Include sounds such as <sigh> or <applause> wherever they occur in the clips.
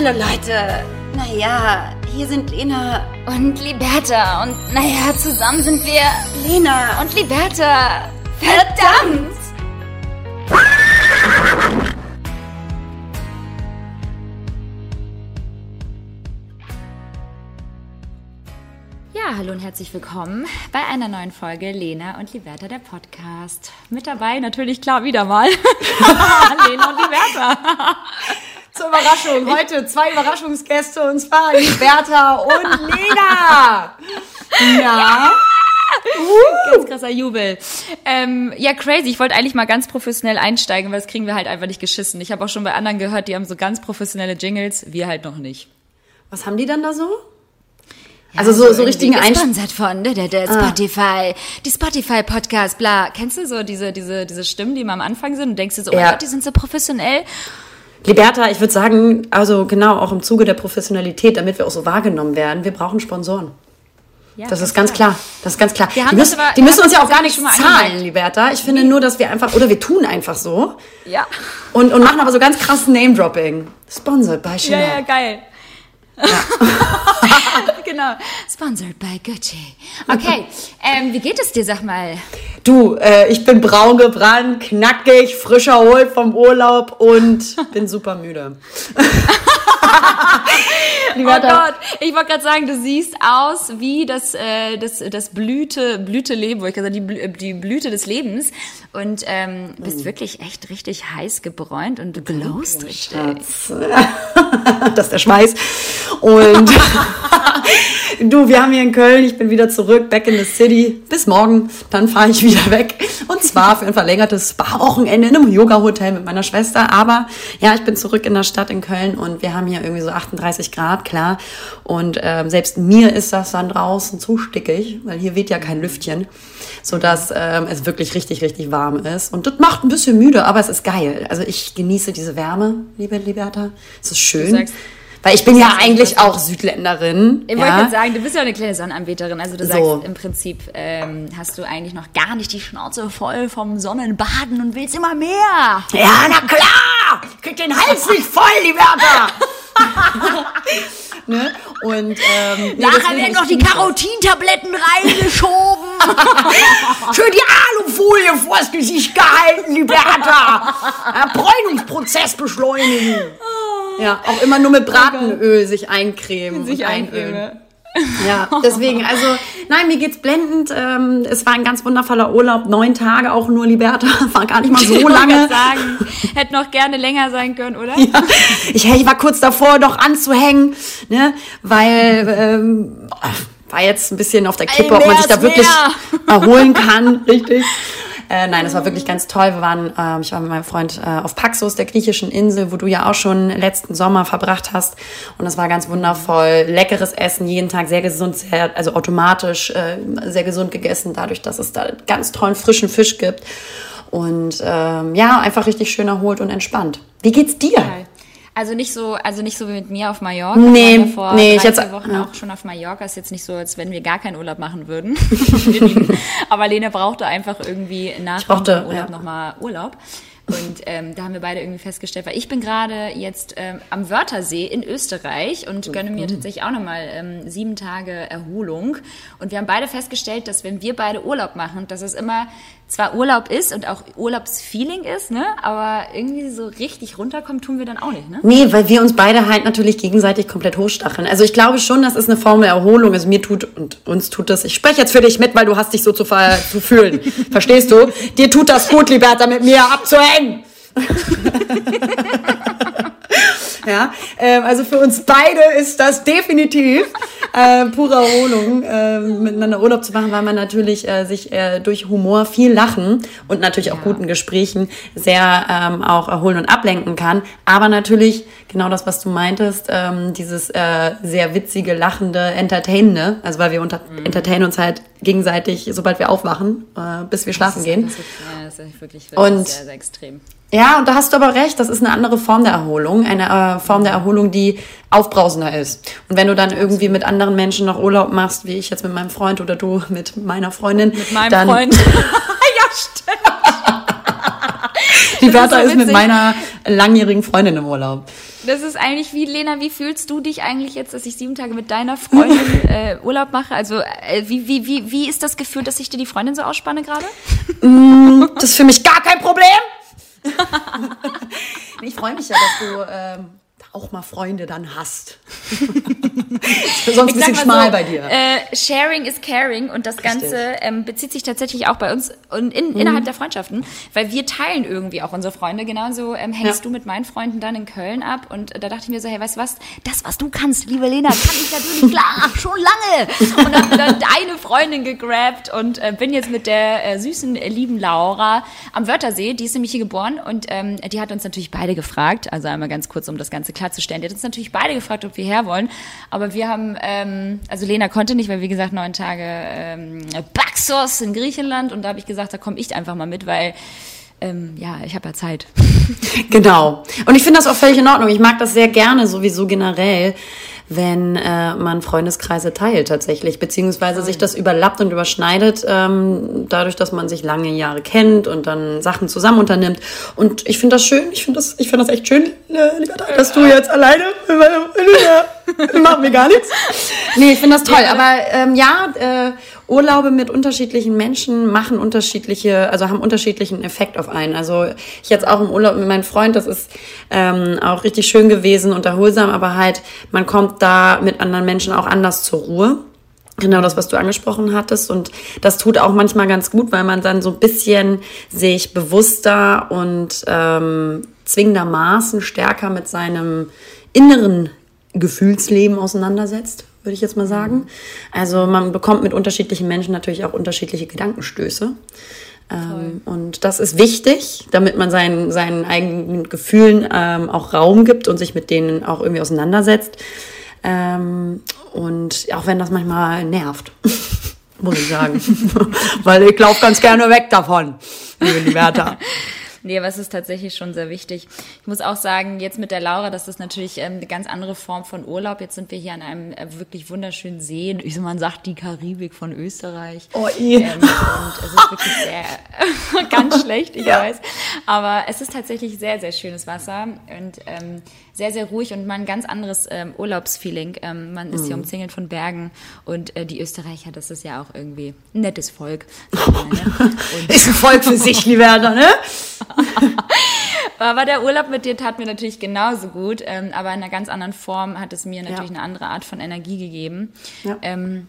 Hallo Leute. Naja, hier sind Lena Und Liberta. Und naja, zusammen sind wir Lena und Liberta. Verdammt! Ja, hallo und herzlich willkommen bei einer neuen Folge Lena und Liberta, der Podcast. Mit dabei natürlich klar wieder mal <laughs> Lena und Liberta. Zur Überraschung. Heute zwei Überraschungsgäste und zwar Liberta und Lena. Ja. Ganz krasser Jubel. Ähm, ja, crazy. Ich wollte eigentlich mal ganz professionell einsteigen, weil das kriegen wir halt einfach nicht geschissen. Ich habe auch schon bei anderen gehört, die haben so ganz professionelle Jingles, wir halt noch nicht. Was haben die dann da so? Also so, so richtigen. Gesponsert von der, der, der Spotify, die Spotify Podcast, bla. Kennst du so diese, diese, diese Stimmen, die immer am Anfang sind und denkst dir so, oh Ja. Gott, die sind so professionell. Liberta, ich würde sagen, also genau, auch im Zuge der Professionalität, damit wir auch so wahrgenommen werden, wir brauchen Sponsoren. Ja, Das ist ganz klar. Das ist ganz klar. Wir die müssen, aber- die müssen uns ja auch gar nicht zahlen. Liberta. Ich finde nur, dass wir einfach, oder wir tun einfach so Ja. und, und machen aber so ganz krass Name-Dropping. Sponsored by Ja, Chanel. ja, geil. <laughs> genau. Sponsored by Gucci. Okay, ähm, wie geht es dir, sag mal? Du, äh, ich bin braun gebrannt, knackig, frisch erholt vom Urlaub und bin super müde. <laughs> Oh Gott, ich wollte gerade sagen, du siehst aus wie das, äh, das, das Blüte, Blüteleben, wo ich gesagt die, Blü die Blüte des Lebens. Und ähm, bist wirklich echt richtig heiß gebräunt und du glowst richtig. Schatz. <laughs> das ist der Schweiß. Und <laughs> du, wir haben hier in Köln, ich bin wieder zurück, back in the city. Bis morgen, dann fahre ich wieder weg. Und zwar für ein verlängertes Spa-Wochenende in einem Yoga-Hotel mit meiner Schwester. Aber ja, ich bin zurück in der Stadt in Köln und wir haben hier irgendwie so 38 Grad, klar. Und ähm, selbst mir ist das dann draußen zu stickig, weil hier weht ja kein Lüftchen, sodass ähm, es wirklich richtig, richtig warm ist. Und das macht ein bisschen müde, aber es ist geil. Also ich genieße diese Wärme, liebe Liberta. Es ist schön. Weil ich bin ja eigentlich auch Südländerin. Ich wollte ja. gerade sagen, du bist ja eine kleine Sonnenanbeterin. Also du sagst So. im Prinzip, ähm, hast du eigentlich noch gar nicht die Schnauze voll vom Sonnenbaden und willst immer mehr. Ja, na klar! Krieg den Hals nicht voll, Liberta! <laughs> ne? Und ähm, nee, Nachher werden noch die. Carotintabletten reingeschoben. <laughs> Schön die Alufolie vors Gesicht gehalten, Liberta! Bräunungsprozess beschleunigen. Ja, auch immer nur mit Bratenöl sich eincremen. Sich einölen. eincreme. Ja, <laughs> deswegen, also, nein, mir geht's blendend. Ähm, es war ein ganz wundervoller Urlaub. Neun Tage auch nur, Liberta. <laughs> War gar nicht mal so Ich lange. sagen, hätte noch gerne länger sein können, oder? Ich, ich war kurz davor, noch anzuhängen, ne, weil ähm, war jetzt ein bisschen auf der Kippe, ob man sich da wirklich mehr. erholen kann, <laughs> richtig. Äh, nein, es war wirklich ganz toll. Wir waren, ähm, ich war mit meinem Freund äh, auf Paxos, der griechischen Insel, wo du ja auch schon letzten Sommer verbracht hast. Und es war ganz wundervoll. Leckeres Essen, jeden Tag sehr gesund, sehr, also automatisch äh, sehr gesund gegessen, dadurch, dass es da ganz tollen frischen Fisch gibt. Und ähm, ja, einfach richtig schön erholt und entspannt. Wie geht's dir? Also nicht so, also nicht so wie mit mir auf Mallorca. Nee, vor nee, drei, ich jetzt- vier Wochen ja. auch schon auf Mallorca. Ist jetzt nicht so, als wenn wir gar keinen Urlaub machen würden. <laughs> Aber Lena brauchte einfach irgendwie nach brauchte, dem Urlaub ja. nochmal Urlaub. Und ähm, da haben wir beide irgendwie festgestellt, weil ich bin gerade jetzt ähm, am Wörthersee in Österreich und gönne mir tatsächlich auch nochmal ähm, sieben Tage Erholung. Und wir haben beide festgestellt, dass wenn wir beide Urlaub machen, dass es immer zwar Urlaub ist und auch Urlaubsfeeling ist, ne? aber irgendwie so richtig runterkommen tun wir dann auch nicht. Ne? Nee, weil wir uns beide halt natürlich gegenseitig komplett hochstacheln. Also ich glaube schon, das ist eine Form der Erholung. Also mir tut und uns tut das. Ich spreche jetzt für dich mit, weil du hast dich so zu, zu fühlen. <laughs> Verstehst du? Dir tut das gut, Liberta, mit mir abzuhängen. Bang! <laughs> ja, ähm, also für uns beide ist das definitiv äh, pure Erholung, äh, miteinander Urlaub zu machen, weil man natürlich äh, sich äh, durch Humor viel lachen und natürlich auch guten Gesprächen sehr ähm, auch erholen und ablenken kann. Aber natürlich genau das, was du meintest, ähm, dieses äh, sehr witzige, lachende, entertainende, also weil wir unter entertainen uns halt gegenseitig, sobald wir aufwachen, äh, bis wir schlafen gehen. Das ist, ja, das ist wirklich, wirklich Und- sehr, sehr extrem. Ja, und da hast du aber recht, das ist eine andere Form der Erholung, eine äh, Form der Erholung, die aufbrausender ist. Und wenn du dann irgendwie mit anderen Menschen noch Urlaub machst, wie ich jetzt mit meinem Freund oder du <laughs> mit meiner Freundin, Mit meinem dann, Freund. <laughs> ja, stimmt. Die Bertha ist, so ist mit meiner langjährigen Freundin im Urlaub. Das ist eigentlich wie, Lena, wie fühlst du dich eigentlich jetzt, dass ich sieben Tage mit deiner Freundin <laughs> äh, Urlaub mache? Also äh, wie, wie, wie, wie ist das Gefühl, dass ich dir die Freundin so ausspanne gerade? Mm, das ist für mich gar kein Problem. <laughs> ich freue mich ja, dass du ähm, auch mal Freunde dann hast. <laughs> <laughs> Sonst ein bisschen schmal so, bei dir. Äh, sharing is caring und das Ganze ähm, bezieht sich tatsächlich auch bei uns und in, mhm. innerhalb der Freundschaften, weil wir teilen irgendwie auch unsere Freunde. Genauso ähm, hängst ja. du mit meinen Freunden dann in Köln ab und äh, da dachte ich mir so, hey, weißt du was, das, was du kannst, liebe Lena, kann ich natürlich <laughs> klar, schon lange. Und habe dann deine Freundin gegrabt und äh, bin jetzt mit der äh, süßen, äh, lieben Laura am Wörthersee, die ist nämlich hier geboren und ähm, die hat uns natürlich beide gefragt, also einmal ganz kurz, um das Ganze klarzustellen. Die hat uns natürlich beide gefragt, ob wir her wollen. Aber wir haben, ähm, also Lena konnte nicht, weil wie gesagt neun Tage ähm, Baxos in Griechenland und da habe ich gesagt, da komme ich einfach mal mit, weil ähm, ja, ich habe ja Zeit. <laughs> genau. Und ich finde das auch völlig in Ordnung. Ich mag das sehr gerne sowieso generell, wenn äh, man Freundeskreise teilt tatsächlich, beziehungsweise sich das überlappt und überschneidet, ähm, dadurch, dass man sich lange Jahre kennt und dann Sachen zusammen unternimmt. Und ich finde das schön, ich finde das, ich finde das echt schön, äh, lieber Teil, dass du jetzt alleine, äh, <laughs> machen wir gar nichts. Nee, ich finde das toll, aber ähm, ja, äh, Urlaube mit unterschiedlichen Menschen machen unterschiedliche, also haben unterschiedlichen Effekt auf einen. Also ich jetzt auch im Urlaub mit meinem Freund, das ist ähm, auch richtig schön gewesen und erholsam, aber halt, man kommt da mit anderen Menschen auch anders zur Ruhe. Genau das, was du angesprochen hattest. Und das tut auch manchmal ganz gut, weil man dann so ein bisschen sich bewusster und ähm, zwingendermaßen stärker mit seinem inneren Gefühlsleben auseinandersetzt würde ich jetzt mal sagen. Also man bekommt mit unterschiedlichen Menschen natürlich auch unterschiedliche Gedankenstöße. Ähm, und das ist wichtig, damit man seinen, seinen eigenen Gefühlen ähm, auch Raum gibt und sich mit denen auch irgendwie auseinandersetzt. Ähm, und auch wenn das manchmal nervt, <laughs> muss ich sagen. <laughs> Weil ich laufe ganz gerne weg davon, liebe Liberta. <laughs> Nee, aber es ist tatsächlich schon sehr wichtig. Ich muss auch sagen, jetzt mit der Laura, das ist natürlich ähm, eine ganz andere Form von Urlaub. Jetzt sind wir hier an einem äh, wirklich wunderschönen See. Ich, man sagt die Karibik von Österreich. Oh, eh. Ähm, und es ist wirklich sehr, <laughs> ganz schlecht, ich ja. weiß. Aber es ist tatsächlich sehr, sehr schönes Wasser und ähm, sehr, sehr ruhig und mal ein ganz anderes ähm, Urlaubsfeeling. Ähm, man ist mhm. hier umzingelt von Bergen und äh, die Österreicher, das ist ja auch irgendwie ein nettes Volk. <laughs> Ist ein Volk für sich, Werner, ne? <laughs> aber der Urlaub mit dir tat mir natürlich genauso gut, ähm, aber in einer ganz anderen Form hat es mir natürlich ja. eine andere Art von Energie gegeben. Ja. Ähm,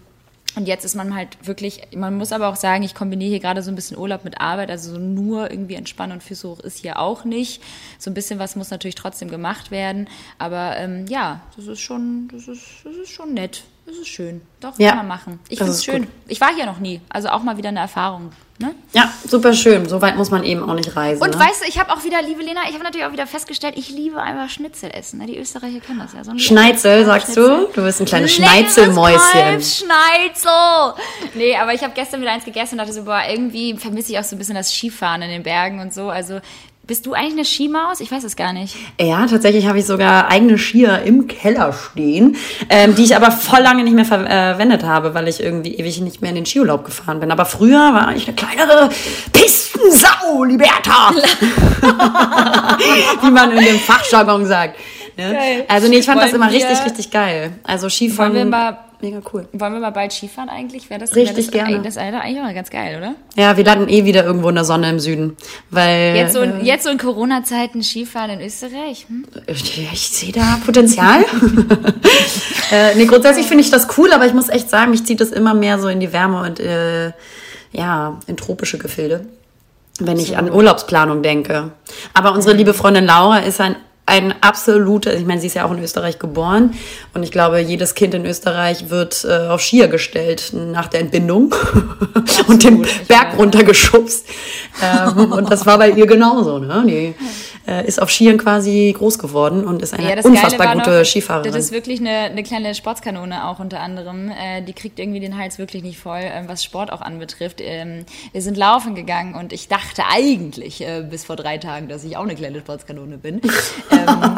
und jetzt ist man halt wirklich, man muss aber auch sagen, ich kombiniere hier gerade so ein bisschen Urlaub mit Arbeit, also so nur irgendwie entspannen und Füße hoch ist hier auch nicht. So ein bisschen was muss natürlich trotzdem gemacht werden. Aber ähm, ja, das ist schon, das ist, das ist schon nett. Das ist schön. Doch, ja, kann man machen. Ich finde es schön. Gut. Ich war hier noch nie. Also auch mal wieder eine Erfahrung. Ne? Ja, super schön. So weit muss man eben auch nicht reisen. Und ne? weißt du, ich habe auch wieder, liebe Lena, ich habe natürlich auch wieder festgestellt, ich liebe einfach Schnitzel essen. Ne? Die Österreicher kennen das ja. So Schneizel, sagst Schnitzel. du? Du bist ein kleines Schneizelmäuschen. Schneizel! Nee, aber ich habe gestern wieder eins gegessen und dachte so, boah, irgendwie vermisse ich auch so ein bisschen das Skifahren in den Bergen und so. Also bist du eigentlich eine Skimaus? Ich weiß es gar nicht. Ja, tatsächlich habe ich sogar eigene Skier im Keller stehen, ähm, die ich aber voll lange nicht mehr verwendet habe, weil ich irgendwie ewig nicht mehr in den Skiurlaub gefahren bin. Aber früher war ich eine kleinere Pistensau, Liberta! <laughs> Wie man in dem Fachjargon sagt. Ne? Also nee, ich fand Wollen das immer richtig, richtig geil. Also Skifahren. Wollen wir mal mega cool. Wollen wir mal bald Skifahren eigentlich? Wäre das, Richtig wär das, gerne. Das ist eigentlich auch ganz geil, oder? Ja, wir landen eh wieder irgendwo in der Sonne im Süden. Weil, jetzt so, äh, jetzt so in Corona-Zeiten Skifahren in Österreich? Hm? Ich, ich sehe da Potenzial. <laughs> äh, nee, grundsätzlich finde ich das cool, aber ich muss echt sagen, mich zieht das immer mehr so in die Wärme und äh, ja, in tropische Gefilde wenn ich an Urlaubsplanung denke. Aber unsere liebe Freundin Laura ist ein ein absoluter, ich meine, sie ist ja auch in Österreich geboren und ich glaube, jedes Kind in Österreich wird äh, auf Skier gestellt nach der Entbindung <laughs> und den Berg runtergeschubst. Ähm, und das war bei ihr genauso. Ne? Die äh, ist auf Skiern quasi groß geworden und ist eine ja, unfassbar gute noch, Skifahrerin. Das ist wirklich eine, eine kleine Sportskanone auch unter anderem. Äh, die kriegt irgendwie den Hals wirklich nicht voll, äh, was Sport auch anbetrifft. Ähm, wir sind laufen gegangen und ich dachte eigentlich äh, bis vor drei Tagen, dass ich auch eine kleine Sportskanone bin. <laughs> ähm,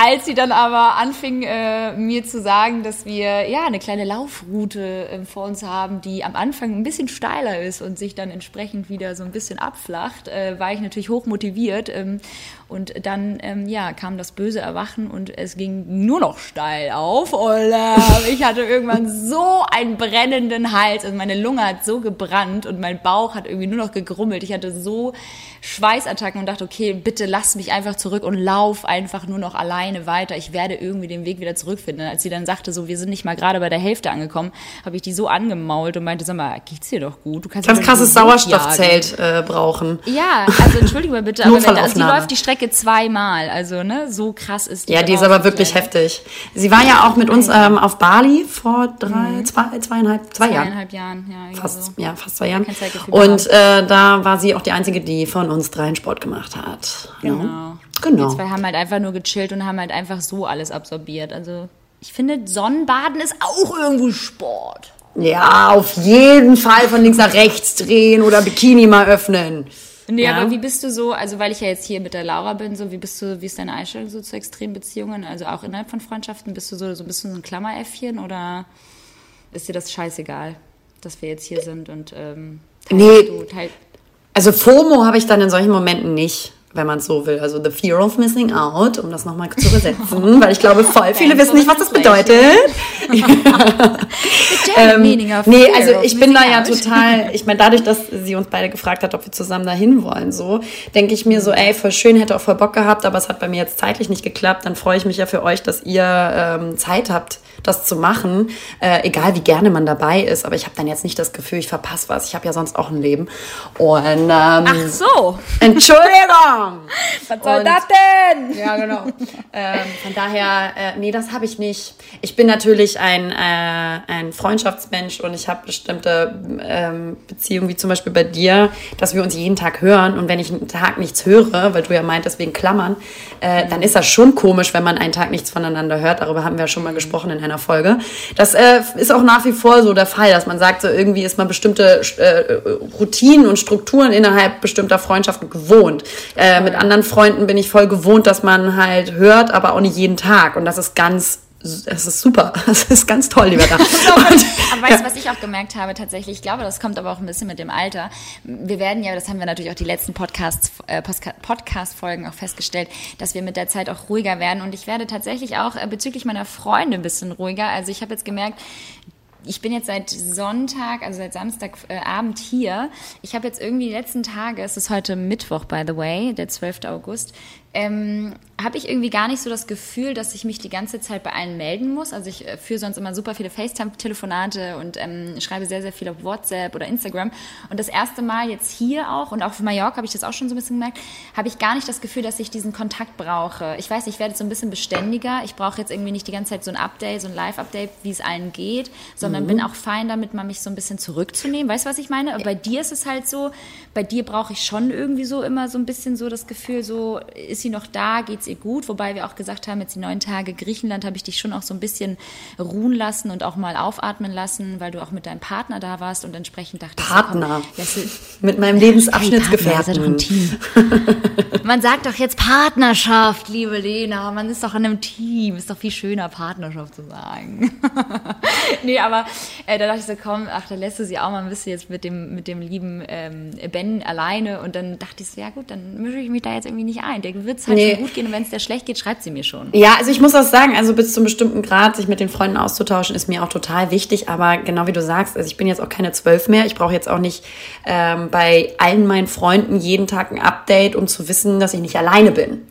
Als sie dann aber anfing, äh, mir zu sagen, dass wir ja eine kleine Laufroute äh, vor uns haben, die am Anfang ein bisschen steiler ist und sich dann entsprechend wieder so ein bisschen abflacht, äh, war ich natürlich hoch motiviert. Ähm, und dann ähm, ja, kam das böse Erwachen und es ging nur noch steil auf. Und äh, ich hatte irgendwann so einen brennenden Hals und meine Lunge hat so gebrannt und mein Bauch hat irgendwie nur noch gegrummelt. Ich hatte so Schweißattacken und dachte, okay, bitte lass mich einfach zurück und lauf einfach nur noch alleine weiter. Ich werde irgendwie den Weg wieder zurückfinden. Als sie dann sagte, so, wir sind nicht mal gerade bei der Hälfte angekommen, habe ich die so angemault und meinte, sag mal, geht's dir doch gut? Du kannst Ganz krasses Sauerstoffzelt äh, brauchen. Ja, also entschuldige mal bitte, <laughs> aber wenn, also die läuft die Strecke zweimal, also ne, so krass ist die. Ja, die ist aber wirklich heftig. Sie war ja auch mit uns ähm, auf Bali vor drei, mhm. zwei, zweieinhalb, zwei Jahren. Zweieinhalb Jahren, ja. Fast, so. ja, fast zwei Jahren. Und äh, da war sie auch die einzige, die von uns dreien Sport gemacht hat. Genau. Ja. Genau. Wir zwei haben halt einfach nur gechillt und haben halt einfach so alles absorbiert. Also ich finde, Sonnenbaden ist auch irgendwo Sport. Ja, auf jeden Fall von links nach rechts drehen oder Bikini mal öffnen. Nee, ja. aber wie bist du so, also weil ich ja jetzt hier mit der Laura bin, so wie bist du, wie ist deine Einstellung so zu extremen Beziehungen? Also auch innerhalb von Freundschaften, bist du so, so ein bisschen so ein Klammeräffchen oder ist dir das scheißegal, dass wir jetzt hier sind und ähm, nee. Du, teil also FOMO habe ich dann in solchen Momenten nicht wenn man es so will. Also the fear of missing out, um das nochmal zu übersetzen, <laughs> weil ich glaube, voll viele wissen nicht, was das bedeutet. <laughs> ähm, nee, also ich bin da ja total, <laughs> ich meine, dadurch, dass sie uns beide gefragt hat, ob wir zusammen dahin wollen, so, denke ich mir so, ey, voll schön, hätte auch voll Bock gehabt, aber es hat bei mir jetzt zeitlich nicht geklappt, dann freue ich mich ja für euch, dass ihr ähm, Zeit habt, das zu machen, äh, egal wie gerne man dabei ist, aber ich habe dann jetzt nicht das Gefühl, ich verpasse was, ich habe ja sonst auch ein Leben. Und, ähm, Ach so. <laughs> Entschuldigung. was soll Und, das denn? Ja, genau. ähm, von daher, äh, nee, das habe ich nicht. Ich bin natürlich ein, äh, ein Freundschaftsmensch und ich habe bestimmte ähm, Beziehungen, wie zum Beispiel bei dir, dass wir uns jeden Tag hören und wenn ich einen Tag nichts höre, weil du ja meintest wegen Klammern, äh, dann ist das schon komisch, wenn man einen Tag nichts voneinander hört. Darüber haben wir ja schon mal gesprochen in einer Folge. Das äh, ist auch nach wie vor so der Fall, dass man sagt, so irgendwie ist man bestimmte äh, Routinen und Strukturen innerhalb bestimmter Freundschaften gewohnt. Äh, mit anderen Freunden bin ich voll gewohnt, dass man halt hört, aber auch nicht jeden Tag. Und das ist ganz es ist super. <laughs> Es ist ganz toll, lieber <laughs> da. aber weißt du, was ich auch gemerkt habe tatsächlich? Ich glaube, das kommt aber auch ein bisschen mit dem Alter. Wir werden ja, das haben wir natürlich auch die letzten Podcasts, äh, Podcast-Folgen auch festgestellt, dass wir mit der Zeit auch ruhiger werden. Und ich werde tatsächlich auch äh, bezüglich meiner Freunde ein bisschen ruhiger. Also ich habe jetzt gemerkt, ich bin jetzt seit Sonntag, also seit Samstagabend äh, hier. Ich habe jetzt irgendwie die letzten Tage, es ist heute Mittwoch, by the way, der 12. August, ähm, habe ich irgendwie gar nicht so das Gefühl, dass ich mich die ganze Zeit bei allen melden muss. Also ich äh, führe sonst immer super viele FaceTime-Telefonate und ähm, schreibe sehr, sehr viel auf WhatsApp oder Instagram. Und das erste Mal jetzt hier auch und auch für Mallorca habe ich das auch schon so ein bisschen gemerkt, habe ich gar nicht das Gefühl, dass ich diesen Kontakt brauche. Ich weiß, ich werde jetzt so ein bisschen beständiger. Ich brauche jetzt irgendwie nicht die ganze Zeit so ein Update, so ein Live-Update, wie es allen geht, sondern mhm. bin auch fein damit, mal mich so ein bisschen zurückzunehmen. Weißt du, was ich meine? Aber bei dir ist es halt so, bei dir brauche ich schon irgendwie so immer so ein bisschen so das Gefühl, so ist sie noch da, geht es ihr gut, wobei wir auch gesagt haben, jetzt die neun Tage Griechenland habe ich dich schon auch so ein bisschen ruhen lassen und auch mal aufatmen lassen, weil du auch mit deinem Partner da warst und entsprechend dachte Partner. So, komm, mit meinem Lebensabschnittsgefährten. Hey, <laughs> Man sagt doch jetzt Partnerschaft, liebe Lena. Man ist doch in einem Team. Ist doch viel schöner, Partnerschaft zu sagen. <laughs> nee, aber äh, da dachte ich so, komm, ach, da lässt du sie auch mal ein bisschen jetzt mit dem, mit dem lieben ähm, Ben alleine. Und dann dachte ich so, ja gut, dann mische ich mich da jetzt irgendwie nicht ein. Der wird es halt nee. schon gut gehen und wenn es der schlecht geht, schreibt sie mir schon. Ja, also ich muss auch sagen, also bis zu einem bestimmten Grad sich mit den Freunden auszutauschen, ist mir auch total wichtig. Aber genau wie du sagst, also ich bin jetzt auch keine zwölf mehr. Ich brauche jetzt auch nicht ähm, bei allen meinen Freunden jeden Tag ein Update, um zu wissen, dass ich nicht alleine bin.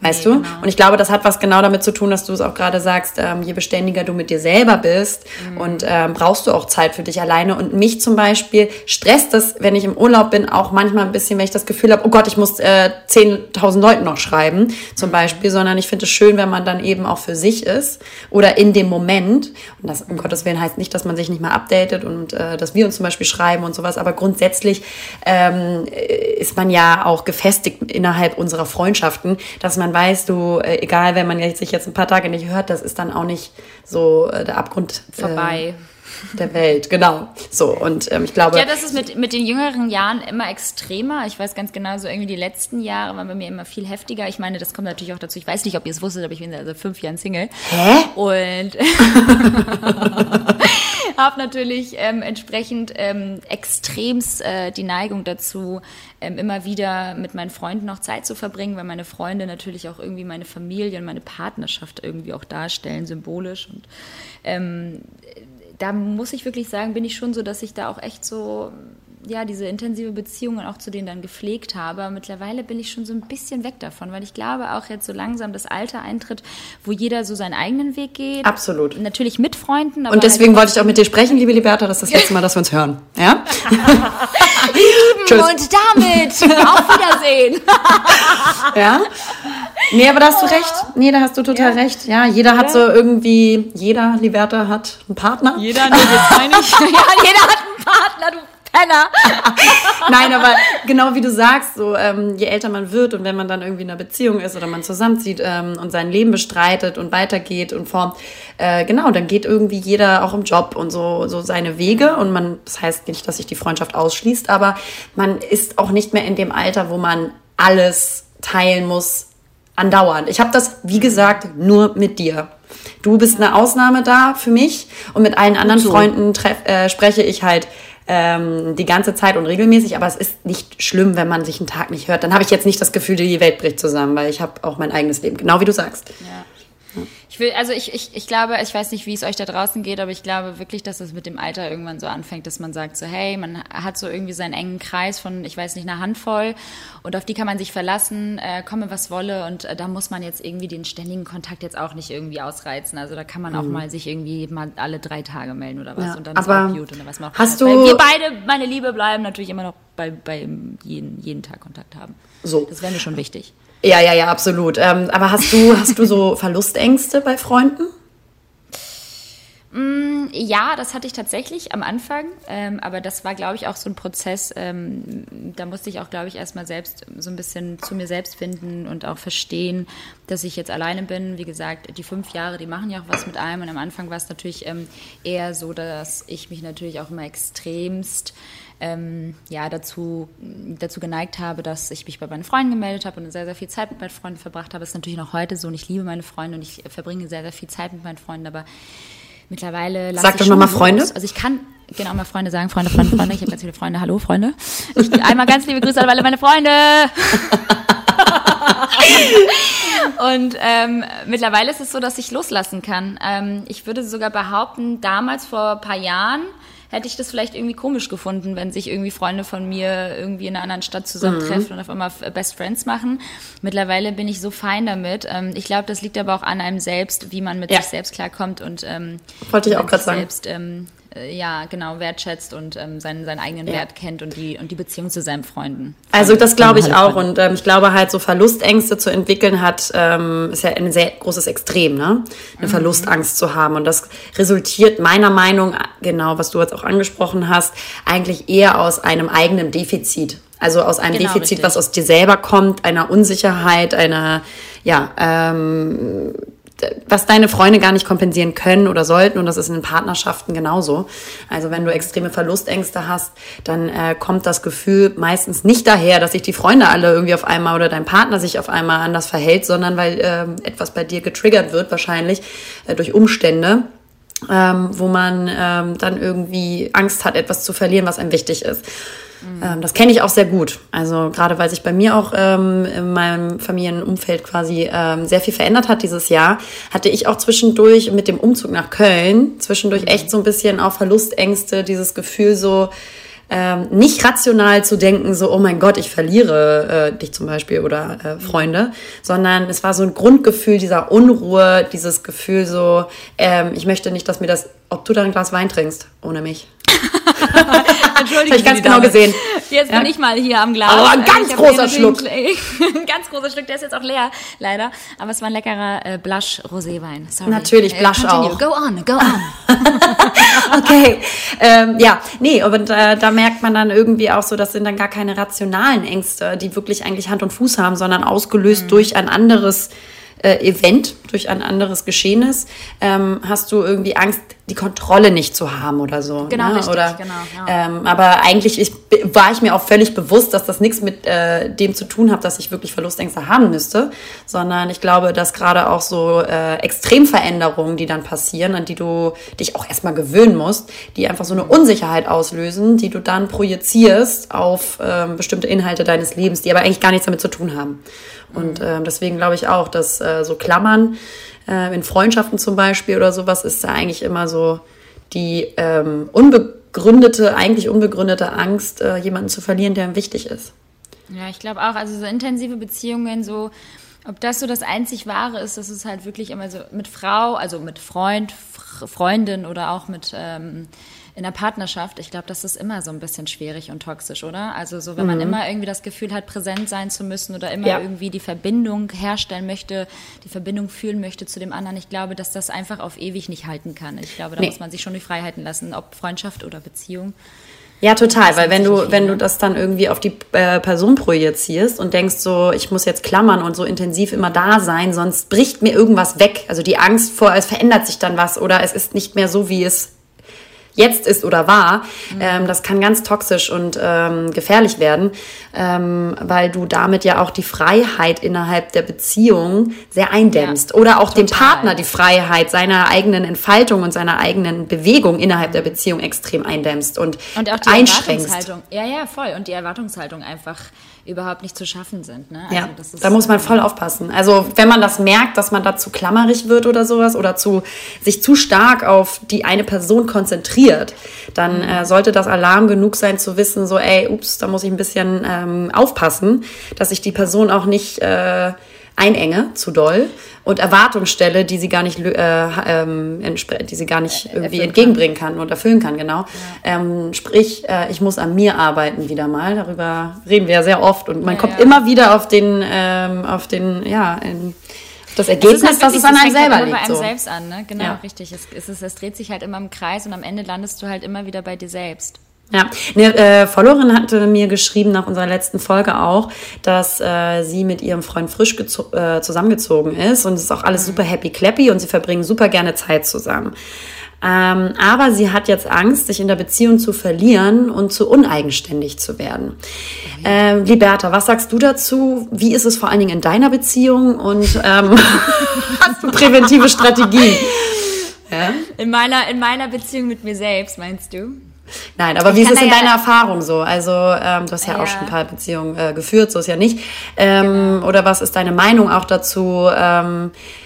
Weißt nee, du? Genau. Und ich glaube, das hat was genau damit zu tun, dass du es auch gerade sagst, ähm, je beständiger du mit dir selber bist mhm. und ähm, brauchst du auch Zeit für dich alleine. Und mich zum Beispiel stresst das, wenn ich im Urlaub bin, auch manchmal ein bisschen, wenn ich das Gefühl habe, oh Gott, ich muss äh, 10.000 Leuten noch schreiben, zum mhm. Beispiel, sondern ich finde es schön, wenn man dann eben auch für sich ist oder in dem Moment. Und das um Gottes Willen heißt nicht, dass man sich nicht mal updatet und äh, dass wir uns zum Beispiel schreiben und sowas, aber grundsätzlich ähm, ist man ja auch gefestigt innerhalb unserer Freundschaften, dass man man weiß, du, äh, egal, wenn man sich jetzt ein paar Tage nicht hört, das ist dann auch nicht so äh, der Abgrund. Vorbei. Äh, der Welt, genau. So, und ähm, ich glaube. Ja, das ist mit, mit den jüngeren Jahren immer extremer. Ich weiß ganz genau, so irgendwie die letzten Jahre waren bei mir immer viel heftiger. Ich meine, das kommt natürlich auch dazu. Ich weiß nicht, ob ihr es wusstet, aber ich bin seit also fünf Jahren Single. Hä? Und <laughs> <laughs> habe natürlich ähm, entsprechend ähm, extremst äh, die Neigung dazu, ähm, immer wieder mit meinen Freunden noch Zeit zu verbringen, weil meine Freunde natürlich auch irgendwie meine Familie und meine Partnerschaft irgendwie auch darstellen, symbolisch. Und ähm, da muss ich wirklich sagen, bin ich schon so, dass ich da auch echt so ja, diese intensive Beziehung auch zu denen dann gepflegt habe. Mittlerweile bin ich schon so ein bisschen weg davon, weil ich glaube auch jetzt so langsam das Alter eintritt, wo jeder so seinen eigenen Weg geht. Absolut. Natürlich mit Freunden. Und deswegen halt wollte ich auch mit dir sprechen, liebe Liberta, das ist das <laughs> letzte Mal, dass wir uns hören. Ja? Lieben und damit auf Wiedersehen. <laughs> ja? Nee, aber da hast du recht. Nee, da hast du total ja. recht. Ja, jeder ja. hat so irgendwie, jeder, Liberta, hat einen Partner. Jeder, nee, jetzt meine ich. <laughs> ja, jeder hat einen Partner, du Penner. <laughs> Nein, aber genau wie du sagst, so ähm, je älter man wird und wenn man dann irgendwie in einer Beziehung ist oder man zusammenzieht ähm, und sein Leben bestreitet und weitergeht und formt, äh, genau, dann geht irgendwie jeder auch im Job und so, so seine Wege und man, das heißt nicht, dass sich die Freundschaft ausschließt, aber man ist auch nicht mehr in dem Alter, wo man alles teilen muss, andauernd. Ich habe das, wie gesagt, nur mit dir. Du bist eine Ausnahme da für mich und mit allen anderen so. Freunden treff, äh, spreche ich halt ähm, die ganze Zeit und regelmäßig, aber es ist nicht schlimm, wenn man sich einen Tag nicht hört. Dann habe ich jetzt nicht das Gefühl, die Welt bricht zusammen, weil ich habe auch mein eigenes Leben, genau wie du sagst. Ja. Ich will, also ich, ich, ich glaube, ich weiß nicht, wie es euch da draußen geht, aber ich glaube wirklich, dass es mit dem Alter irgendwann so anfängt, dass man sagt so, hey, man hat so irgendwie seinen engen Kreis von, ich weiß nicht, einer Handvoll und auf die kann man sich verlassen, äh, komme was wolle und äh, da muss man jetzt irgendwie den ständigen Kontakt jetzt auch nicht irgendwie ausreizen. Also da kann man auch mhm. mal sich irgendwie mal alle drei Tage melden oder was ja, und dann aber ist auch gut oder was man auch Hast du wir beide, meine Liebe, bleiben natürlich immer noch bei, bei jeden, jeden Tag Kontakt haben. So. Das wäre mir schon wichtig. Ja, ja, ja, absolut. Ähm, aber hast du, hast du so <laughs> Verlustängste bei Freunden? Mm, ja, das hatte ich tatsächlich am Anfang, ähm, aber das war, glaube ich, auch so ein Prozess. Ähm, da musste ich auch, glaube ich, erstmal selbst so ein bisschen zu mir selbst finden und auch verstehen, dass ich jetzt alleine bin. Wie gesagt, die fünf Jahre, die machen ja auch was mit einem. Und am Anfang war es natürlich ähm, eher so, dass ich mich natürlich auch immer extremst ähm, ja, dazu, dazu geneigt habe, dass ich mich bei meinen Freunden gemeldet habe und sehr, sehr viel Zeit mit meinen Freunden verbracht habe. Das ist natürlich noch heute so und ich liebe meine Freunde und ich verbringe sehr, sehr viel Zeit mit meinen Freunden, aber mittlerweile lasse Sag doch nochmal Freunde. Also ich kann genau mal Freunde sagen, Freunde, Freunde, Freunde. Ich habe ganz viele Freunde. Hallo, Freunde. Ich, einmal ganz liebe Grüße an alle meine Freunde. <laughs> und ähm, mittlerweile ist es so, dass ich loslassen kann. Ähm, ich würde sogar behaupten, damals vor ein paar Jahren hätte ich das vielleicht irgendwie komisch gefunden, wenn sich irgendwie Freunde von mir irgendwie in einer anderen Stadt zusammentreffen mhm. und auf einmal Best Friends machen. Mittlerweile bin ich so fein damit. Ähm, ich glaube, das liegt aber auch an einem selbst, wie man mit ja. sich selbst klarkommt und ähm, wollte ich auch gerade sagen. Selbst, ähm, äh, ja, genau, wertschätzt und ähm, seinen, seinen eigenen ja. Wert kennt und die, und die Beziehung zu seinen Freunden. Also das glaube ich auch und ähm, ich glaube halt so Verlustängste zu entwickeln hat, ähm, ist ja ein sehr großes Extrem, ne? Eine mhm. Verlustangst zu haben und das resultiert meiner Meinung, genau, was du jetzt auch angesprochen hast, eigentlich eher aus einem eigenen Defizit. Also aus einem genau, Defizit, richtig. was aus dir selber kommt, einer Unsicherheit, einer, ja, ähm, was deine Freunde gar nicht kompensieren können oder sollten. Und das ist in Partnerschaften genauso. Also wenn du extreme Verlustängste hast, dann äh, kommt das Gefühl meistens nicht daher, dass sich die Freunde alle irgendwie auf einmal oder dein Partner sich auf einmal anders verhält, sondern weil äh, etwas bei dir getriggert wird, wahrscheinlich äh, durch Umstände. Ähm, wo man ähm, dann irgendwie Angst hat, etwas zu verlieren, was einem wichtig ist. Mhm. das kenne ich auch sehr gut. Also gerade weil sich bei mir auch ähm, in meinem Familienumfeld quasi ähm, sehr viel verändert hat dieses Jahr, hatte ich auch zwischendurch mit dem Umzug nach Köln zwischendurch mhm. echt so ein bisschen auch Verlustängste, dieses Gefühl so, ähm, nicht rational zu denken, so, oh mein Gott, ich verliere äh, dich zum Beispiel oder äh, Freunde, sondern es war so ein Grundgefühl dieser Unruhe, dieses Gefühl so, ähm, ich möchte nicht, dass mir das, ob du da ein Glas Wein trinkst ohne mich. <laughs> Entschuldigung. Habe ich ganz genau gesehen. Jetzt ja? bin ich mal hier am Glas. Aber ein ganz großer Schluck. <laughs> ein ganz großer Schluck, der ist jetzt auch leer, leider. Aber es war ein leckerer äh, Blush Roséwein. Sorry. Natürlich, äh, Blush continue. auch. Go on, go on. <laughs> okay. Ähm, ja, nee, und äh, da merkt man dann irgendwie auch so, das sind dann gar keine rationalen Ängste, die wirklich eigentlich Hand und Fuß haben, sondern ausgelöst mhm. durch ein anderes äh, Event, durch ein anderes Geschehnis, ähm, hast du irgendwie Angst, die Kontrolle nicht zu haben oder so. Genau, ne? richtig, oder, genau, ja. ähm, aber eigentlich ich, war ich mir auch völlig bewusst, dass das nichts mit äh, dem zu tun hat, dass ich wirklich Verlustängste haben müsste, sondern ich glaube, dass gerade auch so äh, Extremveränderungen, die dann passieren, an die du dich auch erstmal gewöhnen musst, die einfach so eine Unsicherheit auslösen, die du dann projizierst auf ähm, bestimmte Inhalte deines Lebens, die aber eigentlich gar nichts damit zu tun haben. Und ähm, deswegen glaube ich auch, dass äh, so Klammern äh, in Freundschaften zum Beispiel oder sowas ist da eigentlich immer so die ähm, unbegründete, eigentlich unbegründete Angst, äh, jemanden zu verlieren, der ihm wichtig ist. Ja, ich glaube auch, also so intensive Beziehungen, so, ob das so das einzig Wahre ist, das ist halt wirklich immer so mit Frau, also mit Freund, F Freundin oder auch mit ähm, in der Partnerschaft. Ich glaube, das ist immer so ein bisschen schwierig und toxisch, oder? Also so, wenn mhm. man immer irgendwie das Gefühl hat, präsent sein zu müssen oder immer ja. irgendwie die Verbindung herstellen möchte, die Verbindung fühlen möchte zu dem anderen. Ich glaube, dass das einfach auf ewig nicht halten kann. Ich glaube, da nee. muss man sich schon die Freiheiten lassen, ob Freundschaft oder Beziehung. Ja, total, weil wenn du, wenn du das dann irgendwie auf die äh, Person projizierst und denkst so, ich muss jetzt klammern und so intensiv immer da sein, sonst bricht mir irgendwas weg. Also die Angst vor, es verändert sich dann was oder es ist nicht mehr so, wie es jetzt ist oder war, mhm. ähm, das kann ganz toxisch und ähm, gefährlich werden, ähm, weil du damit ja auch die Freiheit innerhalb der Beziehung sehr eindämmst. Ja, oder auch total. dem Partner die Freiheit seiner eigenen Entfaltung und seiner eigenen Bewegung innerhalb der Beziehung extrem eindämmst und, und auch die einschränkst. Erwartungshaltung. Ja, ja, voll. Und die Erwartungshaltung einfach überhaupt nicht zu schaffen sind. Ne? Also ja, da muss man voll aufpassen. Also wenn man das merkt, dass man dazu klammerig wird oder sowas oder zu, sich zu stark auf die eine Person konzentriert, dann mhm. äh, sollte das Alarm genug sein zu wissen, so ey, ups, da muss ich ein bisschen ähm, aufpassen, dass ich die Person auch nicht... Äh, einenge zu doll und Erwartungen stelle, die sie gar nicht, äh, ähm, die sie gar nicht irgendwie entgegenbringen kann. kann und erfüllen kann, genau. Ja. Ähm, sprich, äh, ich muss an mir arbeiten wieder mal. Darüber reden wir ja sehr oft und man ja, kommt ja. immer wieder auf den, ähm, auf den, ja, in, das Ergebnis, es halt dass es an einem selber liegt. bei einem so. selbst an, ne? Genau, ja. richtig. Es, es, es, es dreht sich halt immer im Kreis und am Ende landest du halt immer wieder bei dir selbst. Ja, eine äh, Followerin hatte mir geschrieben nach unserer letzten Folge auch, dass äh, sie mit ihrem Freund frisch äh, zusammengezogen ist und es ist auch alles super happy clappy und sie verbringen super gerne Zeit zusammen. Ähm, aber sie hat jetzt Angst, sich in der Beziehung zu verlieren und zu uneigenständig zu werden. Ähm, Liberta, was sagst du dazu? Wie ist es vor allen Dingen in deiner Beziehung und ähm, hast <laughs> <laughs> du präventive Strategien? Ja? In, meiner, in meiner Beziehung mit mir selbst, meinst du? Nein, aber ich wie ist es in ja deiner Erfahrung so? Also ähm, du hast ja, ja, auch schon ein paar Beziehungen äh, geführt, so ist ja nicht. Ähm, genau. Oder was ist deine Meinung auch dazu? Ähm, äh,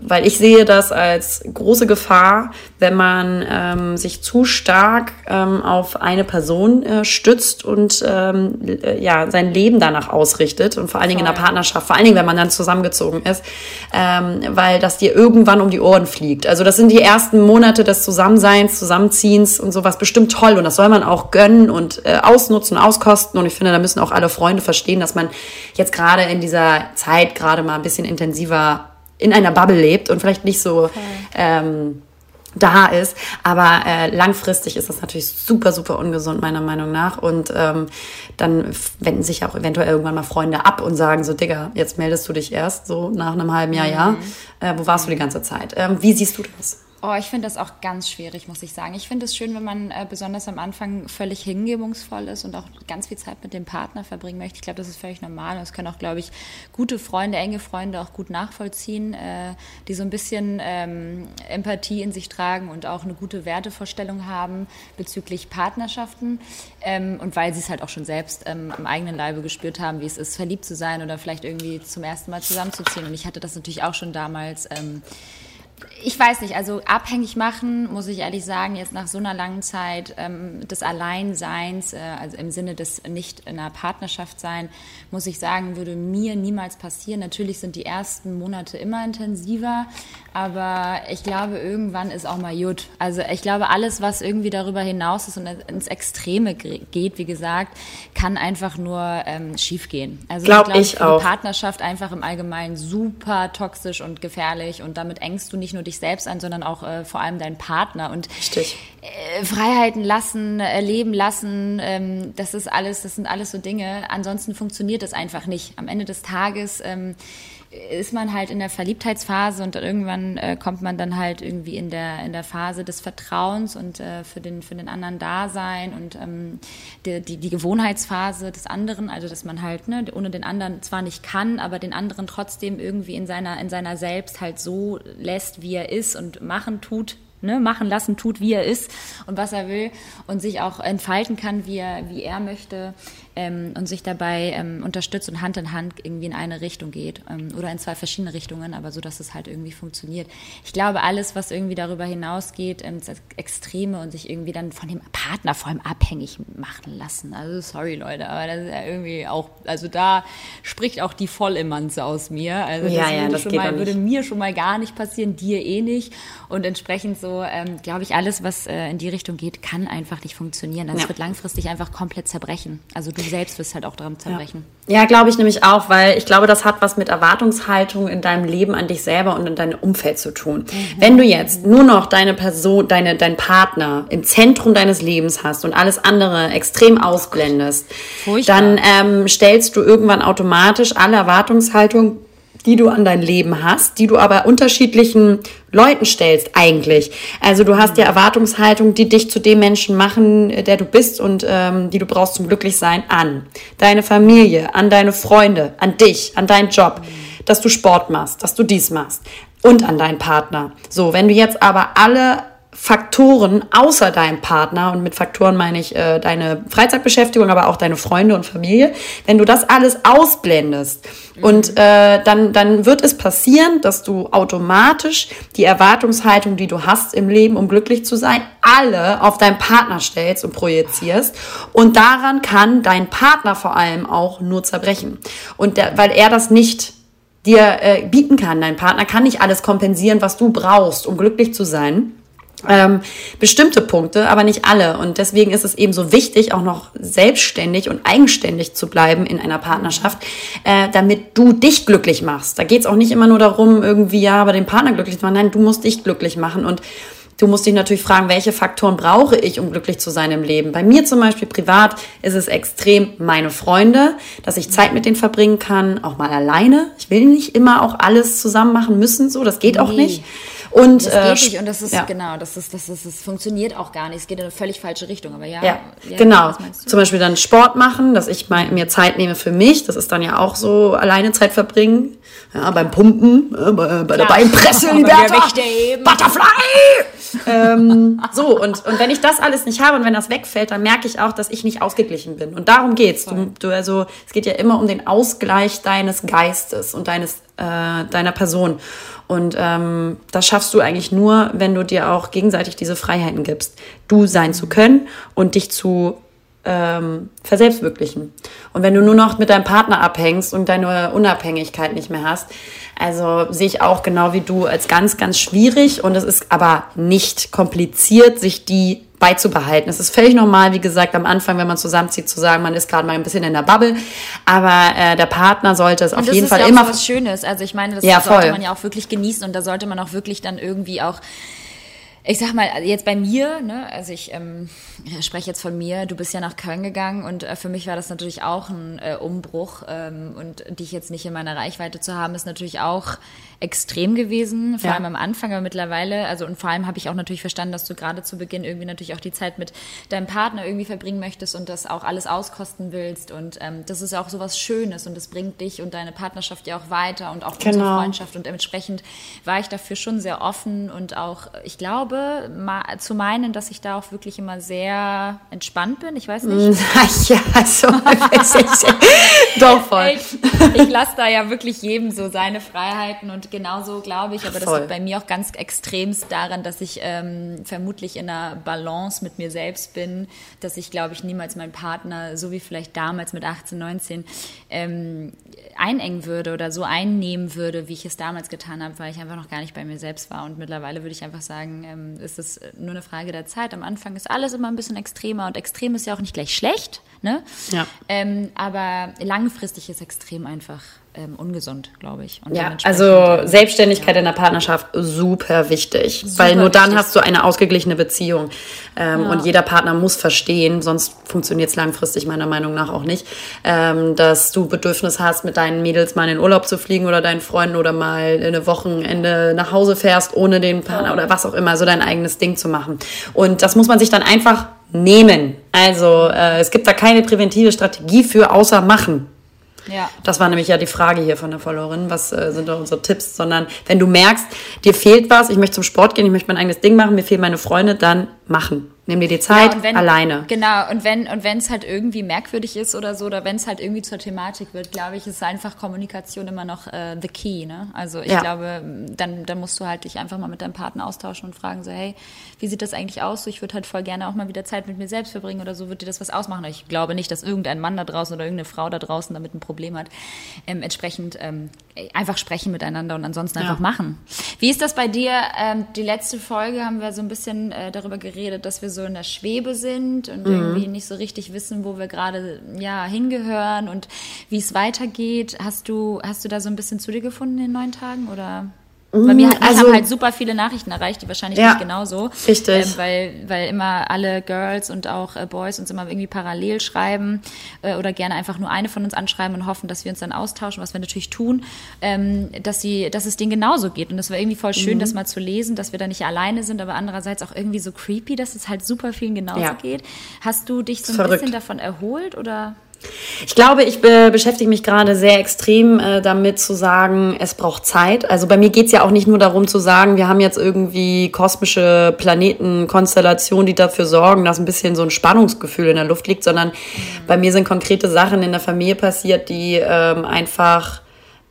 weil ich sehe das als große Gefahr, wenn man ähm, sich zu stark ähm, auf eine Person äh, stützt und ähm, äh, ja sein Leben danach ausrichtet und vor allen Dingen in der Partnerschaft, vor allen Dingen, wenn man dann zusammengezogen ist, ähm, weil das dir irgendwann um die Ohren fliegt. Also das sind die ersten Monate des Zusammenseins, Zusammenziehens und sowas bestimmt toll und das soll man auch gönnen und äh, ausnutzen, auskosten und ich finde, da müssen auch alle Freunde verstehen, dass man jetzt gerade in dieser Zeit gerade mal ein bisschen intensiver in einer Bubble lebt und vielleicht nicht so okay. ähm, da ist. Aber äh, langfristig ist das natürlich super, super ungesund, meiner Meinung nach. Und ähm, dann wenden sich auch eventuell irgendwann mal Freunde ab und sagen so, Digga, jetzt meldest du dich erst so nach einem halben Jahr, mhm. ja. Äh, wo warst du die ganze Zeit? Ähm, wie siehst du das? Oh, ich finde das auch ganz schwierig, muss ich sagen. Ich finde es schön, wenn man äh, besonders am Anfang völlig hingebungsvoll ist und auch ganz viel Zeit mit dem Partner verbringen möchte. Ich glaube, das ist völlig normal. Und das können auch, glaube ich, gute Freunde, enge Freunde auch gut nachvollziehen, äh, die so ein bisschen ähm, Empathie in sich tragen und auch eine gute Wertevorstellung haben bezüglich Partnerschaften. Ähm, und weil sie es halt auch schon selbst ähm, am eigenen Leibe gespürt haben, wie es ist, verliebt zu sein oder vielleicht irgendwie zum ersten Mal zusammenzuziehen. Und ich hatte das natürlich auch schon damals. Ich weiß nicht, also abhängig machen, muss ich ehrlich sagen, jetzt nach so einer langen Zeit ähm, des Alleinseins, äh, also im Sinne des nicht in einer Partnerschaft sein, muss ich sagen, würde mir niemals passieren. Natürlich sind die ersten Monate immer intensiver, aber ich glaube, irgendwann ist auch mal gut. Also ich glaube, alles, was irgendwie darüber hinaus ist und ins Extreme geht, wie gesagt, kann einfach nur ähm, schiefgehen. Also glaub ich, glaube, ich auch. Partnerschaft einfach im Allgemeinen super toxisch und gefährlich und damit engst du nicht nur dich selbst an, sondern auch äh, vor allem deinen Partner und Richtig. Äh, Freiheiten lassen, erleben lassen, ähm, das ist alles, das sind alles so Dinge. Ansonsten funktioniert das einfach nicht. Am Ende des Tages ähm, ist man halt in der Verliebtheitsphase und irgendwann äh, kommt man dann halt irgendwie in der, in der Phase des Vertrauens und äh, für, den, für den anderen Dasein und ähm, die, die, die Gewohnheitsphase des anderen, also dass man halt ne, ohne den anderen zwar nicht kann, aber den anderen trotzdem irgendwie in seiner, in seiner Selbst halt so lässt, wie er ist und machen tut, ne, machen lassen tut, wie er ist und was er will und sich auch entfalten kann, wie er, wie er möchte ähm, und sich dabei ähm, unterstützt und Hand in Hand irgendwie in eine Richtung geht ähm, oder in zwei verschiedene Richtungen, aber so, dass es halt irgendwie funktioniert. Ich glaube, alles, was irgendwie darüber hinausgeht, ähm, Extreme und sich irgendwie dann von dem Partner vor allem abhängig machen lassen. Also sorry Leute, aber das ist ja irgendwie auch, also da spricht auch die Vollimmanze aus mir. Also das, ja, ja, würde, das mal, würde mir schon mal gar nicht passieren, dir eh nicht. Und entsprechend so, ähm, glaube ich, alles, was äh, in die Richtung geht, kann einfach nicht funktionieren. Also Ja. wird langfristig einfach komplett zerbrechen. Also du selbst wirst halt auch daran zerbrechen. Ja, glaube ich nämlich auch, weil ich glaube, das hat was mit Erwartungshaltung in deinem Leben an dich selber und in deinem Umfeld zu tun. Wenn du jetzt nur noch deine Person, deine, dein Partner im Zentrum deines Lebens hast und alles andere extrem ausblendest, Furchtbar. dann ähm, stellst du irgendwann automatisch alle Erwartungshaltung die du an dein Leben hast, die du aber unterschiedlichen Leuten stellst eigentlich. Also du hast ja Erwartungshaltung, die dich zu dem Menschen machen, äh, der du bist und ähm, die du brauchst zum Glücklichsein an. Deine Familie, an deine Freunde, an dich, an deinen Job, dass du Sport machst, dass du dies machst und an deinen Partner. So, wenn du jetzt aber alle Faktoren außer deinem Partner, und mit Faktoren meine ich äh, deine Freizeitbeschäftigung, aber auch deine Freunde und Familie, wenn du das alles ausblendest und äh, dann, dann wird es passieren, dass du automatisch die Erwartungshaltung, die du hast im Leben, um glücklich zu sein, alle auf deinen Partner stellst und projizierst. Und daran kann dein Partner vor allem auch nur zerbrechen. Und der, weil er das nicht dir äh, bieten kann. Dein Partner kann nicht alles kompensieren, was du brauchst, um glücklich zu sein. Ähm, bestimmte Punkte, aber nicht alle. Und deswegen ist es eben so wichtig, auch noch selbstständig und eigenständig zu bleiben in einer Partnerschaft, äh, damit du dich glücklich machst. Da geht es auch nicht immer nur darum, irgendwie ja, aber den Partner glücklich zu machen. Nein, du musst dich glücklich machen und Du musst dich natürlich fragen, welche Faktoren brauche ich, um glücklich zu sein im Leben. Bei mir zum Beispiel privat ist es extrem meine Freunde, dass ich Zeit mit denen verbringen kann, auch mal alleine. Ich will nicht immer auch alles zusammen machen müssen, so, das geht auch Nee. nicht. Und, Das äh, geht nicht und das ist, ja. genau, das ist, das ist, das funktioniert auch gar nicht. Es geht in eine völlig falsche Richtung, aber ja. Ja, ja genau. Zum Beispiel dann Sport machen, dass ich mal, mir Zeit nehme für mich. Das ist dann ja auch so alleine Zeit verbringen. Ja, beim Pumpen, äh, bei, bei der. Beinpresse, <laughs> Liberta. Butterfly! ähm, so, und, und wenn ich das alles nicht habe und wenn das wegfällt, dann merke ich auch, dass ich nicht ausgeglichen bin. Und darum geht's. Du, du, also, es geht ja immer um den Ausgleich deines Geistes und deines, äh, deiner Person. Und ähm, das schaffst du eigentlich nur, wenn du dir auch gegenseitig diese Freiheiten gibst, du sein zu können und dich zu ähm, verselbstwirklichen. Und wenn du nur noch mit deinem Partner abhängst und deine Unabhängigkeit nicht mehr hast, also sehe ich auch genau wie du als ganz, ganz schwierig und es ist aber nicht kompliziert, sich die beizubehalten. Es ist völlig normal, wie gesagt, am Anfang, wenn man zusammenzieht, zu sagen, man ist gerade mal ein bisschen in der Bubble, aber äh, der Partner sollte es auf das jeden ist Fall ja auch immer so was Schönes. Also ich meine, das Ja, sollte voll. man ja auch wirklich genießen und da sollte man auch wirklich dann irgendwie auch ich sag mal, also jetzt bei mir, ne, also ich ähm, spreche jetzt von mir, du bist ja nach Köln gegangen und äh, für mich war das natürlich auch ein äh, Umbruch ähm, und dich jetzt nicht in meiner Reichweite zu haben, ist natürlich auch extrem gewesen, vor Ja. allem am Anfang, aber mittlerweile, also und vor allem habe ich auch natürlich verstanden, dass du gerade zu Beginn irgendwie natürlich auch die Zeit mit deinem Partner irgendwie verbringen möchtest und das auch alles auskosten willst und ähm, das ist ja auch so was Schönes und das bringt dich und deine Partnerschaft ja auch weiter und auch unsere Genau. Freundschaft und entsprechend war ich dafür schon sehr offen und auch, ich glaube, ma zu meinen, dass ich da auch wirklich immer sehr entspannt bin, ich weiß nicht. <laughs> ja, so <laughs> doch voll. Ich, ich lasse da ja wirklich jedem so seine Freiheiten und genauso glaube ich, aber das Voll. liegt bei mir auch ganz extremst daran, dass ich ähm, vermutlich in einer Balance mit mir selbst bin, dass ich glaube ich niemals meinen Partner, so wie vielleicht damals mit 18, 19, ähm, einengen würde oder so einnehmen würde, wie ich es damals getan habe, weil ich einfach noch gar nicht bei mir selbst war. Und mittlerweile würde ich einfach sagen, ähm, ist es nur eine Frage der Zeit. Am Anfang ist alles immer ein bisschen extremer und extrem ist ja auch nicht gleich schlecht, ne? Ja. Ähm, aber langfristig ist extrem einfach ähm, ungesund, glaube ich. Und ja, also Selbstständigkeit ja. in der Partnerschaft super wichtig, super weil nur dann hast du eine ausgeglichene Beziehung ähm, ja. und jeder Partner muss verstehen, sonst funktioniert es langfristig meiner Meinung nach auch nicht, ähm, dass du Bedürfnis hast, mit deinen Mädels mal in den Urlaub zu fliegen oder deinen Freunden oder mal eine Wochenende nach Hause fährst ohne den Partner oder was auch immer, so dein eigenes Ding zu machen. Und das muss man sich dann einfach nehmen. Also äh, es gibt da keine präventive Strategie für, außer machen. Ja. Das war nämlich ja die Frage hier von der Followerin. Was äh, sind da unsere Tipps? Sondern wenn du merkst, dir fehlt was, ich möchte zum Sport gehen, ich möchte mein eigenes Ding machen, mir fehlen meine Freunde, dann machen. Nimm dir die Zeit ja, wenn, alleine. Genau, und wenn und wenn es halt irgendwie merkwürdig ist oder so, oder wenn es halt irgendwie zur Thematik wird, glaube ich, ist einfach Kommunikation immer noch äh, the key. Ne? Also ich ja. glaube, dann, dann musst du halt dich einfach mal mit deinem Partner austauschen und fragen so, hey, wie sieht das eigentlich aus? So, ich würde halt voll gerne auch mal wieder Zeit mit mir selbst verbringen oder so, würde dir das was ausmachen? Ich glaube nicht, dass irgendein Mann da draußen oder irgendeine Frau da draußen damit ein Problem hat. Ähm, entsprechend ähm, einfach sprechen miteinander und ansonsten ja. einfach machen. Wie ist das bei dir? Ähm, die letzte Folge haben wir so ein bisschen äh, darüber geredet, dass wir so so in der Schwebe sind und mhm. irgendwie nicht so richtig wissen, wo wir gerade ja hingehören und wie es weitergeht. Hast du, hast du da so ein bisschen zu dir gefunden in den neun Tagen oder? Bei mir hat, also, haben halt super viele Nachrichten erreicht, die wahrscheinlich ja, nicht genauso. Richtig. Ähm, weil, weil immer alle Girls und auch äh, Boys uns immer irgendwie parallel schreiben äh, oder gerne einfach nur eine von uns anschreiben und hoffen, dass wir uns dann austauschen, was wir natürlich tun, ähm, dass, sie, dass es denen genauso geht. Und das war irgendwie voll schön, mhm. das mal zu lesen, dass wir da nicht alleine sind, aber andererseits auch irgendwie so creepy, dass es halt super vielen genauso ja. geht. Hast du dich so ein Verrückt. bisschen davon erholt oder? Ich glaube, ich be beschäftige mich gerade sehr extrem äh, damit zu sagen, es braucht Zeit. Also bei mir geht es ja auch nicht nur darum zu sagen, wir haben jetzt irgendwie kosmische Planetenkonstellationen, die dafür sorgen, dass ein bisschen so ein Spannungsgefühl in der Luft liegt, sondern mhm. bei mir sind konkrete Sachen in der Familie passiert, die ähm, einfach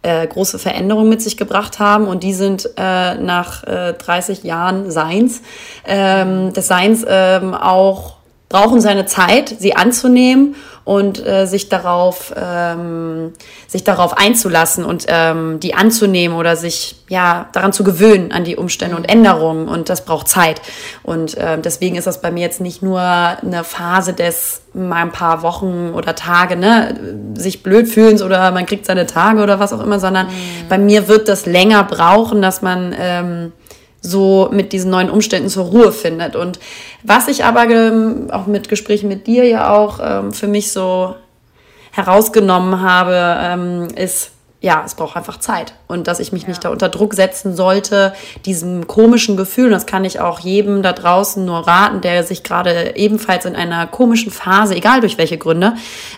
äh, große Veränderungen mit sich gebracht haben und die sind äh, nach äh, 30 Jahren Seins, ähm, des Seins ähm, auch brauchen seine Zeit, sie anzunehmen und äh, sich darauf ähm, sich darauf einzulassen und ähm, die anzunehmen oder sich ja daran zu gewöhnen an die Umstände und Änderungen. Und das braucht Zeit. Und äh, deswegen ist das bei mir jetzt nicht nur eine Phase des mal ein paar Wochen oder Tage ne sich blöd fühlen oder man kriegt seine Tage oder was auch immer sondern mhm. bei mir wird das länger brauchen dass man ähm, so mit diesen neuen Umständen zur Ruhe findet. Und was ich aber ähm, auch mit Gesprächen mit dir ja auch ähm, für mich so herausgenommen habe, ähm, ist, ja, es braucht einfach Zeit und dass ich mich ja. nicht da unter Druck setzen sollte, diesem komischen Gefühl, das kann ich auch jedem da draußen nur raten, der sich gerade ebenfalls in einer komischen Phase, egal durch welche Gründe,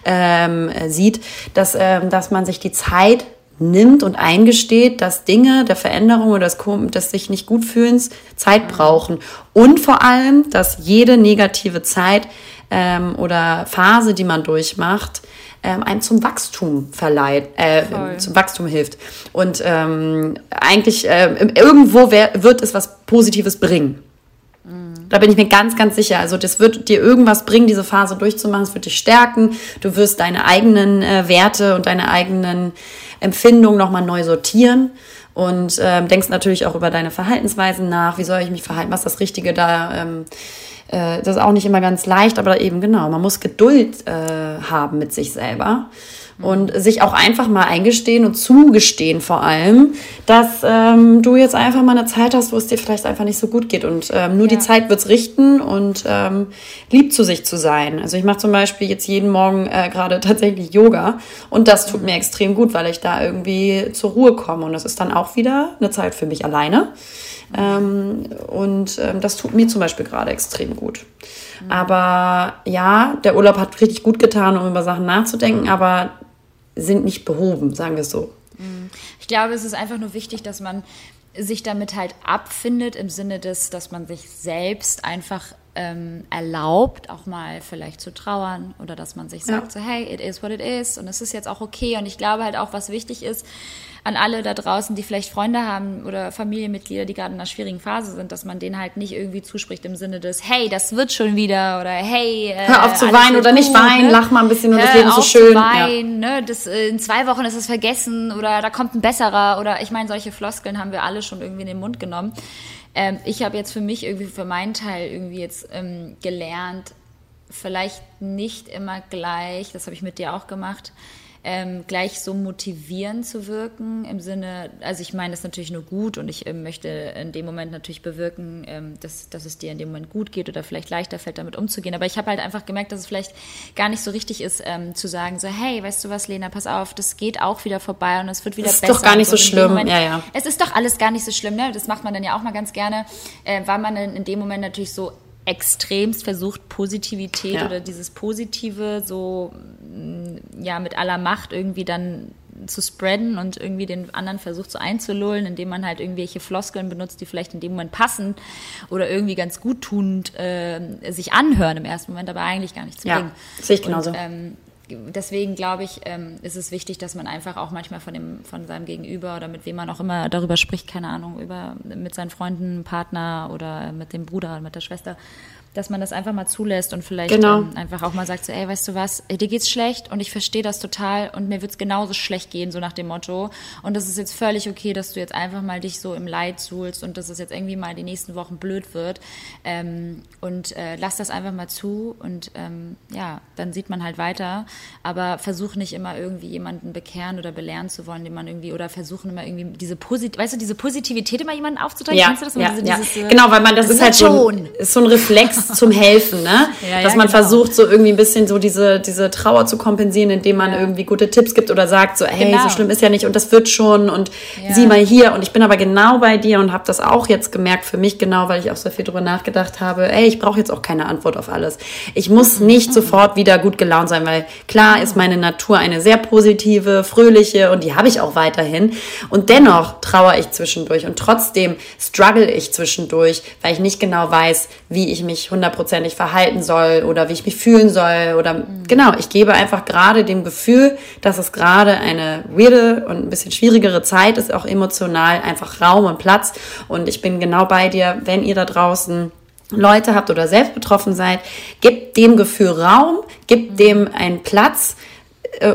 ähm, sieht, dass, ähm, dass man sich die Zeit nimmt und eingesteht, dass Dinge der Veränderung oder des, des sich nicht gut fühlens Zeit brauchen. Und vor allem, dass jede negative Zeit ähm, oder Phase, die man durchmacht, ähm, einem zum Wachstum verleiht, äh, zum Wachstum hilft. Und ähm, eigentlich äh, irgendwo wär, wird es was Positives bringen. Da bin ich mir ganz, ganz sicher. Also das wird dir irgendwas bringen, diese Phase durchzumachen. Es wird dich stärken. Du wirst deine eigenen äh, Werte und deine eigenen Empfindungen nochmal neu sortieren und ähm, denkst natürlich auch über deine Verhaltensweisen nach. Wie soll ich mich verhalten? Was ist das Richtige da? Ähm, äh, das ist auch nicht immer ganz leicht, aber eben genau, man muss Geduld äh, haben mit sich selber und sich auch einfach mal eingestehen und zugestehen vor allem, dass ähm, du jetzt einfach mal eine Zeit hast, wo es dir vielleicht einfach nicht so gut geht und ähm, nur ja. die Zeit wird es richten und ähm, lieb zu sich zu sein. Also ich mache zum Beispiel jetzt jeden Morgen äh, gerade tatsächlich Yoga und das tut mir extrem gut, weil ich da irgendwie zur Ruhe komme und das ist dann auch wieder eine Zeit für mich alleine. Ähm, und ähm, das tut mir zum Beispiel gerade extrem gut. Mhm. Aber ja, der Urlaub hat richtig gut getan, um über Sachen nachzudenken, aber sind nicht behoben, sagen wir es so. Ich glaube, es ist einfach nur wichtig, dass man sich damit halt abfindet, im Sinne des, dass man sich selbst einfach ähm, erlaubt, auch mal vielleicht zu trauern oder dass man sich sagt, ja. so hey, it is what it is und es ist jetzt auch okay. Und ich glaube halt auch, was wichtig ist, an alle da draußen, die vielleicht Freunde haben oder Familienmitglieder, die gerade in einer schwierigen Phase sind, dass man denen halt nicht irgendwie zuspricht im Sinne des, hey, das wird schon wieder oder hey, äh, hör auf zu weinen oder nicht weinen, ne? lach mal ein bisschen und das Leben ist so schön. Zu weinen, ja. ne? das, äh, in zwei Wochen ist es vergessen oder da kommt ein besserer oder ich meine, solche Floskeln haben wir alle schon irgendwie in den Mund genommen. Ähm, ich habe jetzt für mich irgendwie, für meinen Teil irgendwie jetzt ähm, gelernt, vielleicht nicht immer gleich, das habe ich mit dir auch gemacht, ähm, gleich so motivierend zu wirken im Sinne, also ich meine das ist natürlich nur gut und ich ähm, möchte in dem Moment natürlich bewirken, ähm, dass, dass es dir in dem Moment gut geht oder vielleicht leichter fällt, damit umzugehen. Aber ich habe halt einfach gemerkt, dass es vielleicht gar nicht so richtig ist, ähm, zu sagen, so, hey, weißt du was, Lena, pass auf, das geht auch wieder vorbei und es wird wieder ist besser. Ist doch gar nicht so schlimm, Moment, ja, ja. Es ist doch alles gar nicht so schlimm, ne? Das macht man dann ja auch mal ganz gerne, äh, weil man in dem Moment natürlich so extremst versucht, Positivität ja. oder dieses Positive so mm, ja mit aller Macht irgendwie dann zu spreaden und irgendwie den anderen versucht so einzulullen, indem man halt irgendwelche Floskeln benutzt, die vielleicht in dem Moment passen oder irgendwie ganz gut tunend äh, sich anhören im ersten Moment, aber eigentlich gar nichts ja, bringen. Sehe ich genauso. Und, ähm, deswegen glaube ich, ähm, ist es wichtig, dass man einfach auch manchmal von dem, von seinem Gegenüber oder mit wem man auch immer darüber spricht, keine Ahnung, über mit seinen Freunden, Partner oder mit dem Bruder oder mit der Schwester, dass man das einfach mal zulässt und vielleicht genau. ähm, einfach auch mal sagt, so, ey, weißt du was, dir geht's schlecht und ich verstehe das total und mir wird's genauso schlecht gehen, so nach dem Motto. Und das ist jetzt völlig okay, dass du jetzt einfach mal dich so im Leid suhlst und dass es jetzt irgendwie mal die nächsten Wochen blöd wird. Ähm, und äh, lass das einfach mal zu und ähm, ja, dann sieht man halt weiter. Aber versuch nicht immer irgendwie jemanden bekehren oder belehren zu wollen, den man irgendwie, oder versuchen immer irgendwie diese Posit weißt du, diese Positivität immer jemanden aufzudrängen. Ja, Kennst du das? Ja, diese, ja. Dieses, äh, genau, weil man, das ist halt so ein, ist so ein Reflex <laughs> zum Helfen, ne? Ja, Dass man genau. versucht, so irgendwie ein bisschen so diese, diese Trauer zu kompensieren, indem man irgendwie gute Tipps gibt oder sagt so, hey, Genau. so schlimm ist ja nicht und das wird schon und sieh mal hier und ich bin aber genau bei dir und habe das auch jetzt gemerkt für mich genau, weil ich auch so viel drüber nachgedacht habe, ey, ich brauche jetzt auch keine Antwort auf alles. Ich muss Mhm. nicht sofort wieder gut gelaunt sein, weil klar ist meine Natur eine sehr positive, fröhliche und die habe ich auch weiterhin und dennoch trauere ich zwischendurch und trotzdem struggle ich zwischendurch, weil ich nicht genau weiß, wie ich mich hundertprozentig verhalten soll oder wie ich mich fühlen soll oder genau, ich gebe einfach gerade dem Gefühl, dass es gerade eine weirde und ein bisschen schwierigere Zeit ist, auch emotional einfach Raum und Platz. Und ich bin genau bei dir, wenn ihr da draußen Leute habt oder selbst betroffen seid, gebt dem Gefühl Raum, gebt dem einen Platz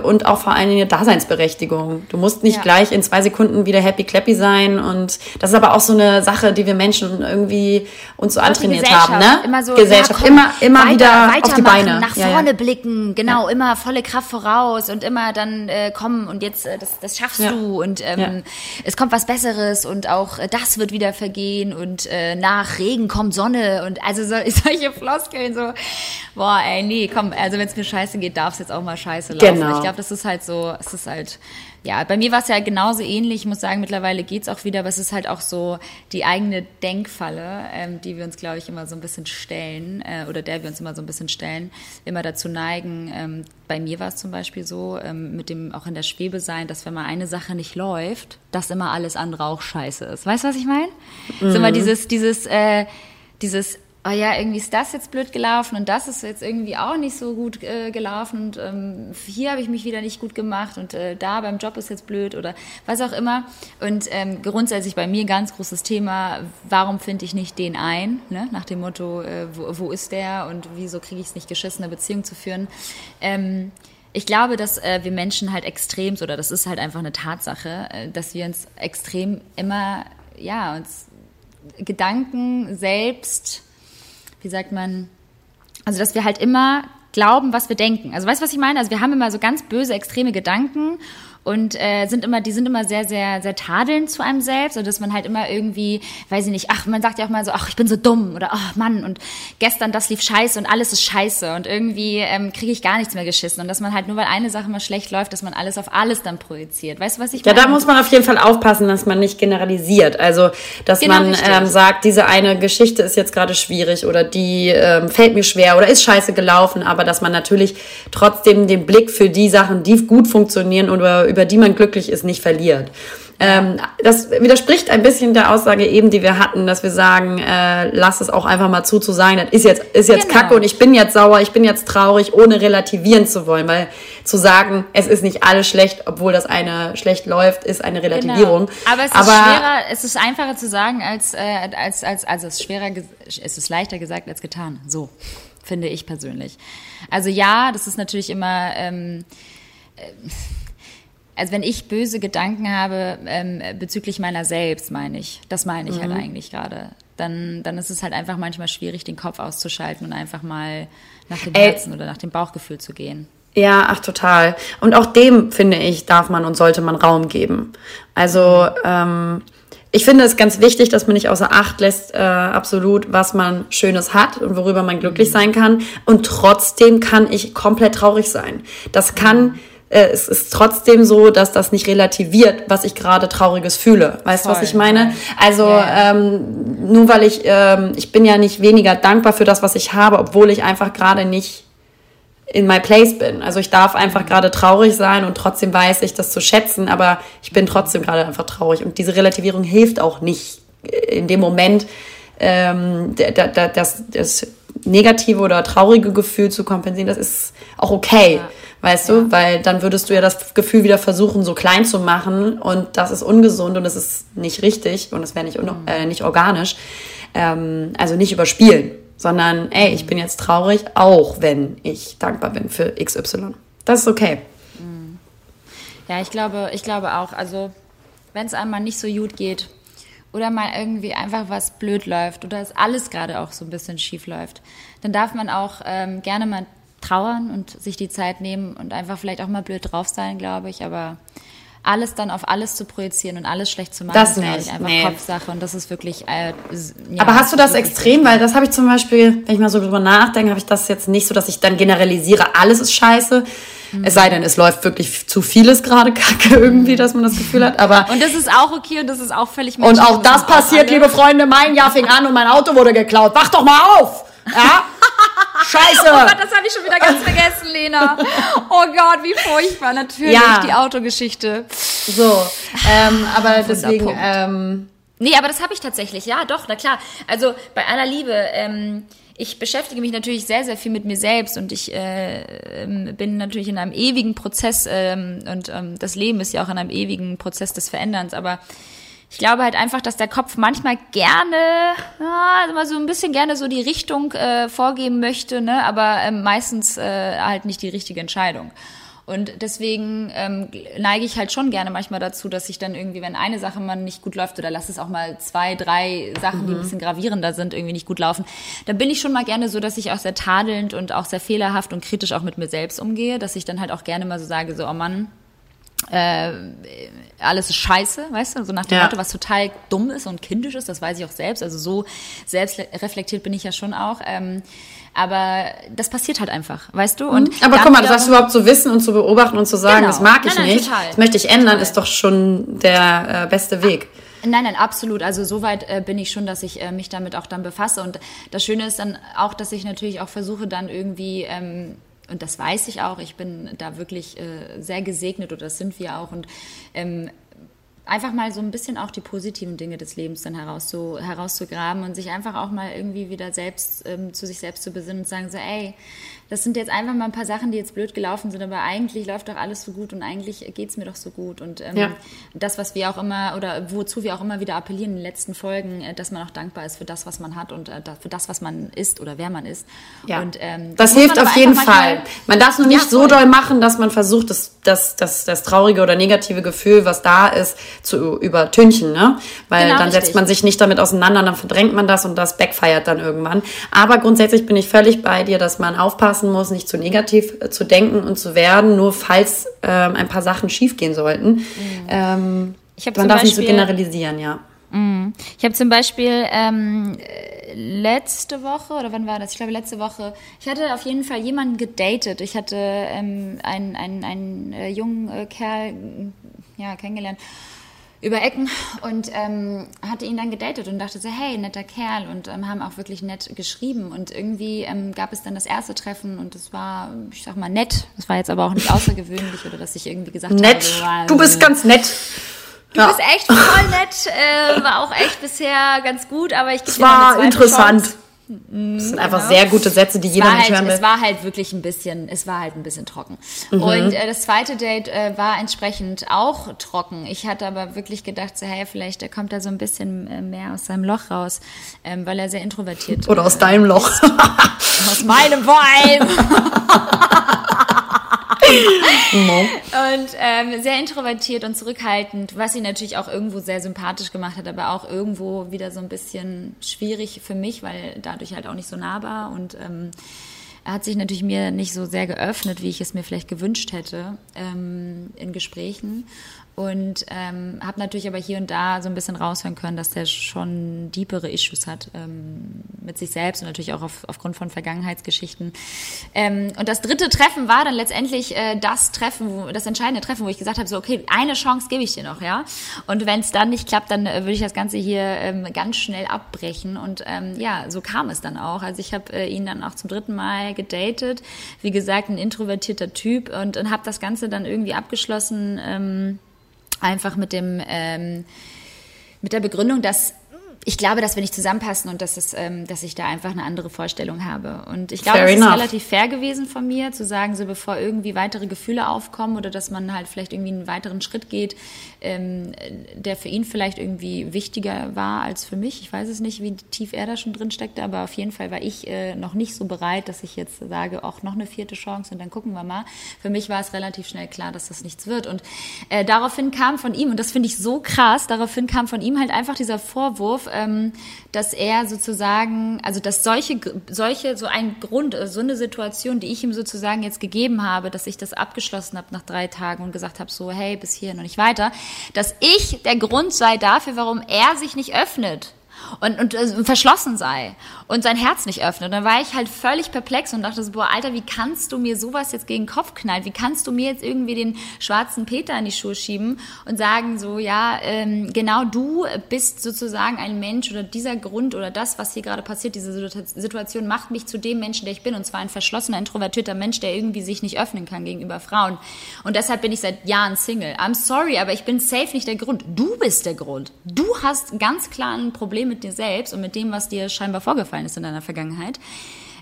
und auch vor allem eine Daseinsberechtigung. Du musst nicht Ja. gleich in zwei Sekunden wieder happy clappy sein und das ist aber auch so eine Sache, die wir Menschen irgendwie uns so antrainiert haben, ne? Immer so, Gesellschaft, ja, komm, immer, immer weiter, wieder auf die Beine. nach Ja, ja. vorne blicken, genau, immer volle Kraft voraus und immer dann äh, kommen und jetzt, äh, das, das schaffst du und ähm, es kommt was Besseres und auch äh, das wird wieder vergehen und äh, nach Regen kommt Sonne und also so, <laughs> solche Floskeln so, boah, ey, nee, komm, also wenn es mir scheiße geht, darf es jetzt auch mal scheiße laufen. Genau. Ich glaube, das ist halt so, es ist halt, ja, bei mir war es ja genauso ähnlich. Ich muss sagen, mittlerweile geht's auch wieder, aber es ist halt auch so die eigene Denkfalle, ähm, die wir uns, glaube ich, immer so ein bisschen stellen äh, oder der wir uns immer so ein bisschen stellen, immer dazu neigen. Ähm, bei mir war es zum Beispiel so, ähm, mit dem auch in der Schwebe sein, dass wenn mal eine Sache nicht läuft, dass immer alles andere auch scheiße ist. Weißt du, was ich meine? Mhm. So immer dieses, dieses, äh, dieses oh ja, irgendwie ist das jetzt blöd gelaufen und das ist jetzt irgendwie auch nicht so gut äh, gelaufen und ähm, hier habe ich mich wieder nicht gut gemacht und äh, da beim Job ist jetzt blöd oder was auch immer. Und ähm, grundsätzlich bei mir ganz großes Thema, warum finde ich nicht den ein? Ne? Nach dem Motto, äh, wo, wo ist der und wieso kriege ich es nicht geschissen, eine Beziehung zu führen? Ähm, ich glaube, dass äh, wir Menschen halt extrem, oder das ist halt einfach eine Tatsache, äh, dass wir uns extrem immer, ja, uns Gedanken selbst wie sagt man, also dass wir halt immer glauben, was wir denken. Also weißt du, was ich meine? Also wir haben immer so ganz böse, extreme Gedanken und äh, sind immer, die sind immer sehr, sehr, sehr tadelnd zu einem selbst und dass man halt immer irgendwie, weiß ich nicht, ach, man sagt ja auch mal so, ach, ich bin so dumm oder ach Mann und gestern das lief scheiße und alles ist scheiße und irgendwie ähm, kriege ich gar nichts mehr geschissen und dass man halt nur weil eine Sache mal schlecht läuft, dass man alles auf alles dann projiziert. Weißt du, was ich Ja, meine? da muss man auf jeden Fall aufpassen, dass man nicht generalisiert. Also, dass Genau, man ähm, sagt, diese eine Geschichte ist jetzt gerade schwierig oder die ähm, fällt mir schwer oder ist scheiße gelaufen, aber dass man natürlich trotzdem den Blick für die Sachen, die gut funktionieren oder über die man glücklich ist, nicht verliert. Ähm, das widerspricht ein bisschen der Aussage eben, die wir hatten, dass wir sagen, äh, lass es auch einfach mal zu, zu sagen, das ist jetzt, ist jetzt Genau. Kacke und ich bin jetzt sauer, ich bin jetzt traurig, ohne relativieren zu wollen, weil zu sagen, es ist nicht alles schlecht, obwohl das eine schlecht läuft, ist eine Relativierung. Genau. Aber es ist schwerer, es ist einfacher zu sagen als, äh, als, als, also es ist schwerer, es ist leichter gesagt als getan. So, finde ich persönlich. Also ja, das ist natürlich immer, ähm, äh, also wenn ich böse Gedanken habe ähm, bezüglich meiner selbst, meine ich, das meine ich halt eigentlich gerade. Dann, dann ist es halt einfach manchmal schwierig, den Kopf auszuschalten und einfach mal nach dem Ey. Herzen oder nach dem Bauchgefühl zu gehen. Ja, ach total. Und auch dem, finde ich, darf man und sollte man Raum geben. Also ähm, ich finde es ganz wichtig, dass man nicht außer Acht lässt, äh, absolut, was man Schönes hat und worüber man glücklich sein kann. Und trotzdem kann ich komplett traurig sein. Das kann, äh, es ist trotzdem so, dass das nicht relativiert, was ich gerade Trauriges fühle. Weißt du, was ich meine? Also Ja. ähm, nur weil ich, ähm, ich bin ja nicht weniger dankbar für das, was ich habe, obwohl ich einfach gerade nicht in my place bin. Also ich darf einfach gerade traurig sein und trotzdem weiß ich das zu schätzen, aber ich bin trotzdem gerade einfach traurig. Und diese Relativierung hilft auch nicht in dem Moment, ähm, da- da- da- das, das negative oder traurige Gefühl zu kompensieren. Das ist auch okay. Weißt du, weil dann würdest du ja das Gefühl wieder versuchen, so klein zu machen und das ist ungesund und das ist nicht richtig und es wäre nicht, un- äh, nicht organisch. Ähm, also nicht überspielen, sondern ey, ich bin jetzt traurig, auch wenn ich dankbar bin für XY. Das ist okay. Ja, ich glaube, ich glaube auch. Also, wenn es einmal nicht so gut geht oder mal irgendwie einfach was blöd läuft oder es alles gerade auch so ein bisschen schief läuft, dann darf man auch ähm, gerne mal trauern und sich die Zeit nehmen und einfach vielleicht auch mal blöd drauf sein, glaube ich. Aber alles dann auf alles zu projizieren und alles schlecht zu machen, Das ist, nicht, ich, einfach nee. Kopfsache und das ist wirklich. Äh, ja, Aber hast du das extrem? Weil das habe ich zum Beispiel, wenn ich mal so drüber nachdenke, habe ich das jetzt nicht so, dass ich dann generalisiere, alles ist scheiße. Es sei denn, es läuft wirklich zu vieles gerade kacke irgendwie, dass man das Gefühl hat. Aber Und das ist auch okay und das ist auch völlig und auch das passiert, liebe Freunde. Mein Jahr fing an und mein Auto wurde geklaut. Wach doch mal auf! Ja? Scheiße! Oh Gott, das habe ich schon wieder ganz vergessen, Lena. Oh Gott, wie furchtbar. Natürlich, Ja. die Autogeschichte. So, ähm, aber deswegen, ähm, Nee, aber das habe ich tatsächlich, ja, doch, na klar. Also bei aller Liebe, ähm, ich beschäftige mich natürlich sehr, sehr viel mit mir selbst und ich äh, ähm, bin natürlich in einem ewigen Prozess ähm, und ähm, das Leben ist ja auch in einem ewigen Prozess des Veränderns, aber ich glaube halt einfach, dass der Kopf manchmal gerne, ja, mal so ein bisschen gerne so die Richtung äh, vorgeben möchte, ne, aber ähm, meistens äh, halt nicht die richtige Entscheidung. Und deswegen ähm, neige ich halt schon gerne manchmal dazu, dass ich dann irgendwie, wenn eine Sache mal nicht gut läuft oder lass es auch mal zwei, drei Sachen, die ein bisschen gravierender sind, irgendwie nicht gut laufen, dann bin ich schon mal gerne so, dass ich auch sehr tadelnd und auch sehr fehlerhaft und kritisch auch mit mir selbst umgehe, dass ich dann halt auch gerne mal so sage, so, oh Mann, äh, alles ist scheiße, weißt du, so nach dem Ja. Motto, was total dumm ist und kindisch ist, das weiß ich auch selbst, also so selbstreflektiert bin ich ja schon auch, ähm, aber das passiert halt einfach, weißt du? Und Mhm. aber dann guck mal, das wiederum- überhaupt zu wissen und zu beobachten und zu sagen, Genau. das mag ich Nein, nein, nicht, total. das möchte ich ändern, Total. ist doch schon der äh, beste Weg. Nein, nein, absolut. Also soweit äh, bin ich schon, dass ich äh, mich damit auch dann befasse. Und das Schöne ist dann auch, dass ich natürlich auch versuche, dann irgendwie, ähm, und das weiß ich auch, ich bin da wirklich äh, sehr gesegnet oder das sind wir auch. Und ähm, einfach mal so ein bisschen auch die positiven Dinge des Lebens dann herauszu, herauszugraben und sich einfach auch mal irgendwie wieder selbst ähm, zu sich selbst zu besinnen und sagen so, ey, das sind jetzt einfach mal ein paar Sachen, die jetzt blöd gelaufen sind, aber eigentlich läuft doch alles so gut und eigentlich geht's mir doch so gut. Und ähm, Ja. das, was wir auch immer oder wozu wir auch immer wieder appellieren in den letzten Folgen, äh, dass man auch dankbar ist für das, was man hat und äh, für das, was man ist oder wer man ist. Ja. Und, ähm, das muss hilft auf jeden Fall. Man darf es nur Ja, nicht so voll. doll machen, dass man versucht, das, das, das, das traurige oder negative Gefühl, was da ist, zu übertünchen. Ne? Weil Genau, dann setzt richtig. man sich nicht damit auseinander, dann verdrängt man das und das backfeiert dann irgendwann. Aber grundsätzlich bin ich völlig bei dir, dass man aufpassen muss, nicht zu negativ äh, zu denken und zu werden, nur falls ähm, ein paar Sachen schiefgehen sollten. Ähm, Mhm. Ich hab man darf nicht so Beispiel- generalisieren, ja. Ich habe zum Beispiel ähm, äh, letzte Woche, oder wann war das? Ich glaube letzte Woche, ich hatte auf jeden Fall jemanden gedatet. Ich hatte ähm, einen, einen, einen äh, jungen äh, Kerl ja, kennengelernt über Ecken und ähm, hatte ihn dann gedatet und dachte so, hey, netter Kerl und ähm, haben auch wirklich nett geschrieben und irgendwie ähm, gab es dann das erste Treffen und es war, ich sag mal, nett. Es war jetzt aber auch nicht außergewöhnlich oder dass ich irgendwie gesagt Nett. habe, so, Du bist ganz nett. Du bist echt voll nett, äh, war auch echt bisher ganz gut, aber ich gebe dir mal eine war zweite interessant. Chance. Das sind einfach sehr gute Sätze, die Es jeder halt, hören es will. war halt wirklich ein bisschen, es war halt ein bisschen trocken. Mhm. Und äh, das zweite Date äh, war entsprechend auch trocken. Ich hatte aber wirklich gedacht, so, hey, vielleicht äh, kommt er so ein bisschen äh, mehr aus seinem Loch raus, ähm, weil er sehr introvertiert Oder aus deinem Loch. aus meinem vor allem. <laughs> <laughs> Und ähm, sehr introvertiert und zurückhaltend, was ihn natürlich auch irgendwo sehr sympathisch gemacht hat, aber auch irgendwo wieder so ein bisschen schwierig für mich, weil dadurch halt auch nicht so nahbar und ähm, er hat sich natürlich mir nicht so sehr geöffnet, wie ich es mir vielleicht gewünscht hätte ähm, in Gesprächen. Und ähm, habe natürlich aber hier und da so ein bisschen raushören können, dass der schon deepere Issues hat ähm, mit sich selbst und natürlich auch auf, aufgrund von Vergangenheitsgeschichten. Ähm, und das dritte Treffen war dann letztendlich äh, das Treffen, wo, das entscheidende Treffen, wo ich gesagt habe, so okay, eine Chance gebe ich dir noch, ja. Und wenn es dann nicht klappt, dann äh, würde ich das Ganze hier ähm, ganz schnell abbrechen. Und ähm, ja, so kam es dann auch. Also ich habe äh, ihn dann auch zum dritten Mal gedatet. Wie gesagt, ein introvertierter Typ und, und habe das Ganze dann irgendwie abgeschlossen. Ähm, einfach mit dem ähm, mit der Begründung, dass ich glaube, dass wir nicht zusammenpassen und dass, es, ähm, dass ich da einfach eine andere Vorstellung habe. Und ich glaube, es ist relativ fair gewesen von mir, zu sagen, so bevor irgendwie weitere Gefühle aufkommen oder dass man halt vielleicht irgendwie einen weiteren Schritt geht, ähm, der für ihn vielleicht irgendwie wichtiger war als für mich. Ich weiß es nicht, wie tief er da schon drin steckte, aber auf jeden Fall war ich äh, noch nicht so bereit, dass ich jetzt sage, auch noch eine vierte Chance und dann gucken wir mal. Für mich war es relativ schnell klar, dass das nichts wird. Und äh, daraufhin kam von ihm, und das finde ich so krass, daraufhin kam von ihm halt einfach dieser Vorwurf, ähm, dass er sozusagen, also dass solche, solche, so ein Grund, äh, so eine Situation, die ich ihm sozusagen jetzt gegeben habe, dass ich das abgeschlossen habe nach drei Tagen und gesagt habe, so, hey, bis hier und nicht weiter, dass ich der Grund sei dafür, warum er sich nicht öffnet und, und äh, verschlossen sei und sein Herz nicht öffnet. Und dann war ich halt völlig perplex und dachte so, boah, Alter, wie kannst du mir sowas jetzt gegen den Kopf knallen? Wie kannst du mir jetzt irgendwie den schwarzen Peter in die Schuhe schieben und sagen so, ja, ähm, genau du bist sozusagen ein Mensch oder dieser Grund oder das, was hier gerade passiert, diese Situation macht mich zu dem Menschen, der ich bin und zwar ein verschlossener, introvertierter Mensch, der irgendwie sich nicht öffnen kann gegenüber Frauen. Und deshalb bin ich seit Jahren Single. I'm sorry, aber ich bin safe nicht der Grund. Du bist der Grund. Du hast ganz klar ein Problem mit dir selbst und mit dem, was dir scheinbar vorgefallen ist in deiner Vergangenheit.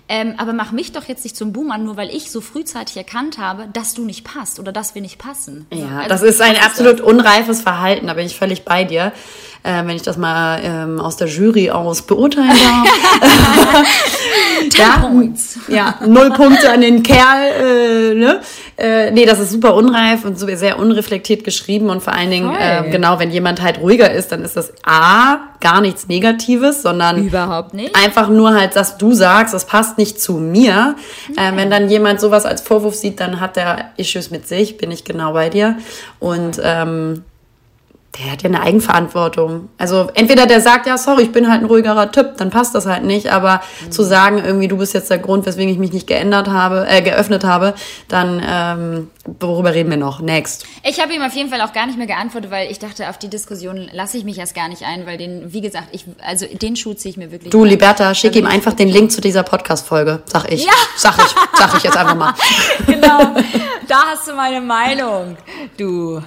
Ähm, aber mach mich doch jetzt nicht zum Boomer, nur weil ich so frühzeitig erkannt habe, dass du nicht passt oder dass wir nicht passen. Ja, also, das ist ein absolut das? unreifes Verhalten, da bin ich völlig bei dir äh, wenn ich das mal ähm, aus der Jury aus beurteilen darf. <laughs> ja, ja, null Punkte an den Kerl. Äh, ne? Äh, nee, das ist super unreif und so sehr unreflektiert geschrieben und vor allen Dingen, äh, genau, wenn jemand halt ruhiger ist, dann ist das A, gar nichts Negatives, sondern überhaupt nicht. Einfach nur halt, dass du sagst, das passt nicht zu mir. Äh, wenn dann jemand sowas als Vorwurf sieht, dann hat der Issues mit sich, bin ich genau bei dir. Und ähm, der hat ja eine Eigenverantwortung. Also entweder der sagt, ja, sorry, ich bin halt ein ruhigerer Typ, dann passt das halt nicht, aber mhm. zu sagen, irgendwie, du bist jetzt der Grund, weswegen ich mich nicht geändert habe, äh, geöffnet habe, dann ähm, worüber reden wir noch? Next. Ich habe ihm auf jeden Fall auch gar nicht mehr geantwortet, weil ich dachte, auf die Diskussion lasse ich mich erst gar nicht ein, weil den, wie gesagt, ich, also den Schuh ziehe ich mir wirklich. Du, an. Liberta, schick also ihm einfach den Link zu dieser Podcast-Folge, sag ich. Ja. Sag ich, sag ich jetzt einfach mal. <laughs> genau. Da hast du meine Meinung. Du.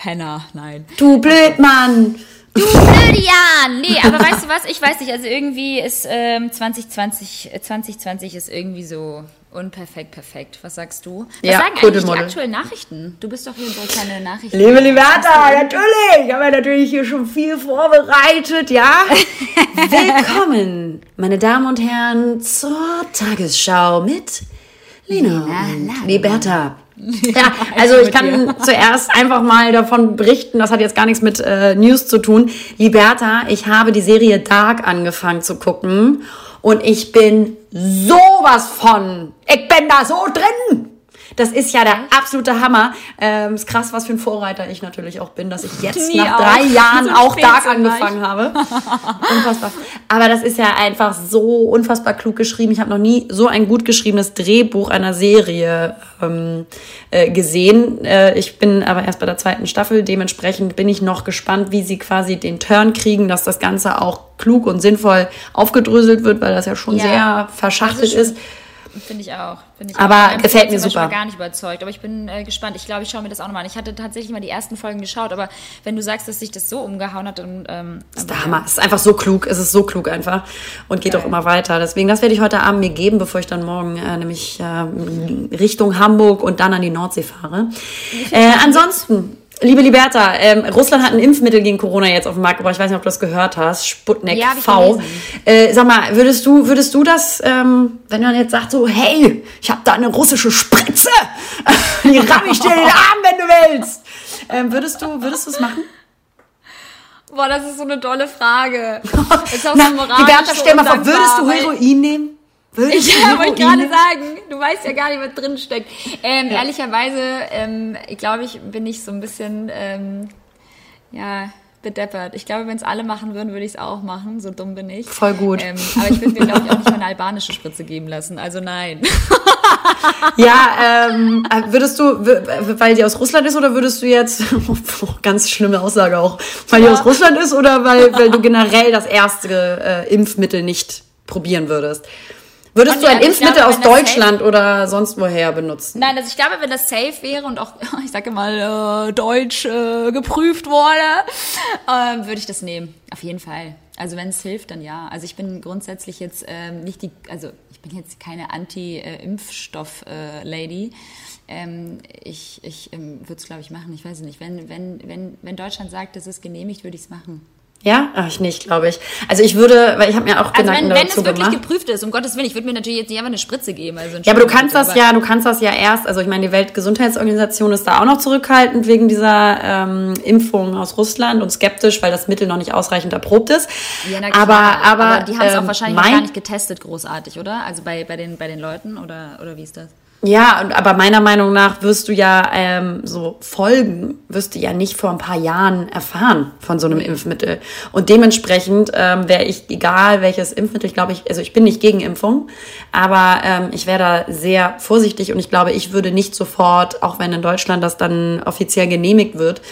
Penner, nein. Du Blödmann! Du Blödian! Nee, aber weißt du was? Ich weiß nicht. Also irgendwie ist ähm, 2020, 2020 ist irgendwie so unperfekt perfekt. Was sagst du? Was ja, sagen eigentlich die aktuellen Nachrichten? Du bist doch hier so kleine Nachrichten. Liebe Liberta, natürlich! Ich habe ja natürlich hier schon viel vorbereitet, ja? <laughs> Willkommen, meine Damen und Herren, zur Tagesschau mit Lina, Lina und Liberta. Ja, <laughs> also ich kann <laughs> zuerst einfach mal davon berichten, das hat jetzt gar nichts mit äh, News zu tun. Liberta, ich habe die Serie Dark angefangen zu gucken und ich bin sowas von, ich bin da so drin. Das ist ja der absolute Hammer. Ähm, ist krass, was für ein Vorreiter ich natürlich auch bin, dass ich <laughs> jetzt Nie nach drei auch. Jahren <laughs> so auch Dark angefangen habe. <laughs> unfassbar. Aber das ist ja einfach so unfassbar klug geschrieben. Ich habe noch nie so ein gut geschriebenes Drehbuch einer Serie ähm, äh, gesehen. Äh, ich bin aber erst bei der zweiten Staffel. Dementsprechend bin ich noch gespannt, wie sie quasi den Turn kriegen, dass das Ganze auch klug und sinnvoll aufgedröselt wird, weil das ja schon ja. sehr verschachtelt ist. Finde ich auch. Find ich aber auch. gefällt mir super. Ich bin gar nicht überzeugt, aber ich bin äh, gespannt. Ich glaube, ich schaue mir das auch nochmal an. Ich hatte tatsächlich mal die ersten Folgen geschaut, aber wenn du sagst, dass sich das so umgehauen hat, dann. Ähm, das ist der Hammer. Es ist einfach so klug. Es ist so klug einfach und geht Geil. auch immer weiter. Deswegen, das werde ich heute Abend mir geben, bevor ich dann morgen äh, nämlich äh, Richtung Hamburg und dann an die Nordsee fahre. <laughs> Äh, ansonsten Liebe Liberta, ähm, Russland hat ein Impfmittel gegen Corona jetzt auf den Markt gebracht. Ich weiß nicht, ob du das gehört hast. Sputnik ja, V. Äh, sag mal, würdest du, würdest du das, ähm, wenn man jetzt sagt so, hey, ich habe da eine russische Spritze, <laughs> die ramm ich dir in den Arm, wenn du willst. Ähm, würdest du, würdest du es machen? Boah, das ist so eine tolle Frage. <laughs> ist auch Na, so Liberta, stell mal vor, würdest du Heroin nehmen? Würdest ich <laughs> wollte gerade sagen, du weißt ja gar nicht, was drin steckt. Ähm, ja. Ehrlicherweise, ähm, glaube ich, bin ich so ein bisschen, ähm, ja, bedeppert. Ich glaube, wenn es alle machen würden, würde ich es auch machen. So dumm bin ich. Voll gut. Ähm, aber ich würde mir, glaube ich, auch nicht mal eine albanische Spritze geben lassen. Also nein. <laughs> ja, ähm, würdest du, weil die aus Russland ist, oder würdest du jetzt, <laughs> oh, ganz schlimme Aussage auch, weil ja. die aus Russland ist oder weil, weil du generell das erste äh, Impfmittel nicht probieren würdest? Würdest und du ein Impfmittel glaube, aus Deutschland safe, oder sonst woher benutzen? Nein, also ich glaube, wenn das safe wäre und auch, <laughs> ich sage mal, äh, deutsch äh, geprüft wurde, äh, würde ich das nehmen. Auf jeden Fall. Also wenn es hilft, dann ja. Also ich bin grundsätzlich jetzt ähm, nicht die, also ich bin jetzt keine Anti-Impfstoff-Lady. Ähm, ich ich ähm, würde es, glaube ich, machen. Ich weiß nicht. Wenn, wenn, wenn, wenn Deutschland sagt, es ist genehmigt, würde ich es machen. Ja? Ach, ich nicht, glaube ich. Also ich würde, weil ich habe mir auch also Gedanken wenn, wenn dazu es wirklich gemacht. geprüft ist, um Gottes Willen, ich würde mir natürlich jetzt nicht einfach eine Spritze geben. Also ja, aber du kannst das ja, du kannst das ja erst, also ich meine, die Weltgesundheitsorganisation ist da auch noch zurückhaltend wegen dieser ähm, Impfung aus Russland und skeptisch, weil das Mittel noch nicht ausreichend erprobt ist. Ja, na klar, aber, aber, aber die haben es ähm, auch wahrscheinlich gar nicht getestet, großartig, oder? Also bei, bei, den, bei den Leuten oder, oder wie ist das? Ja, aber meiner Meinung nach wirst du ja ähm, so Folgen, wirst du ja nicht vor ein paar Jahren erfahren von so einem Impfmittel. Und dementsprechend ähm, wäre ich, egal welches Impfmittel, ich glaube, ich, also ich bin nicht gegen Impfung, aber ähm, ich wäre da sehr vorsichtig und ich glaube, ich würde nicht sofort, auch wenn in Deutschland das dann offiziell genehmigt wird,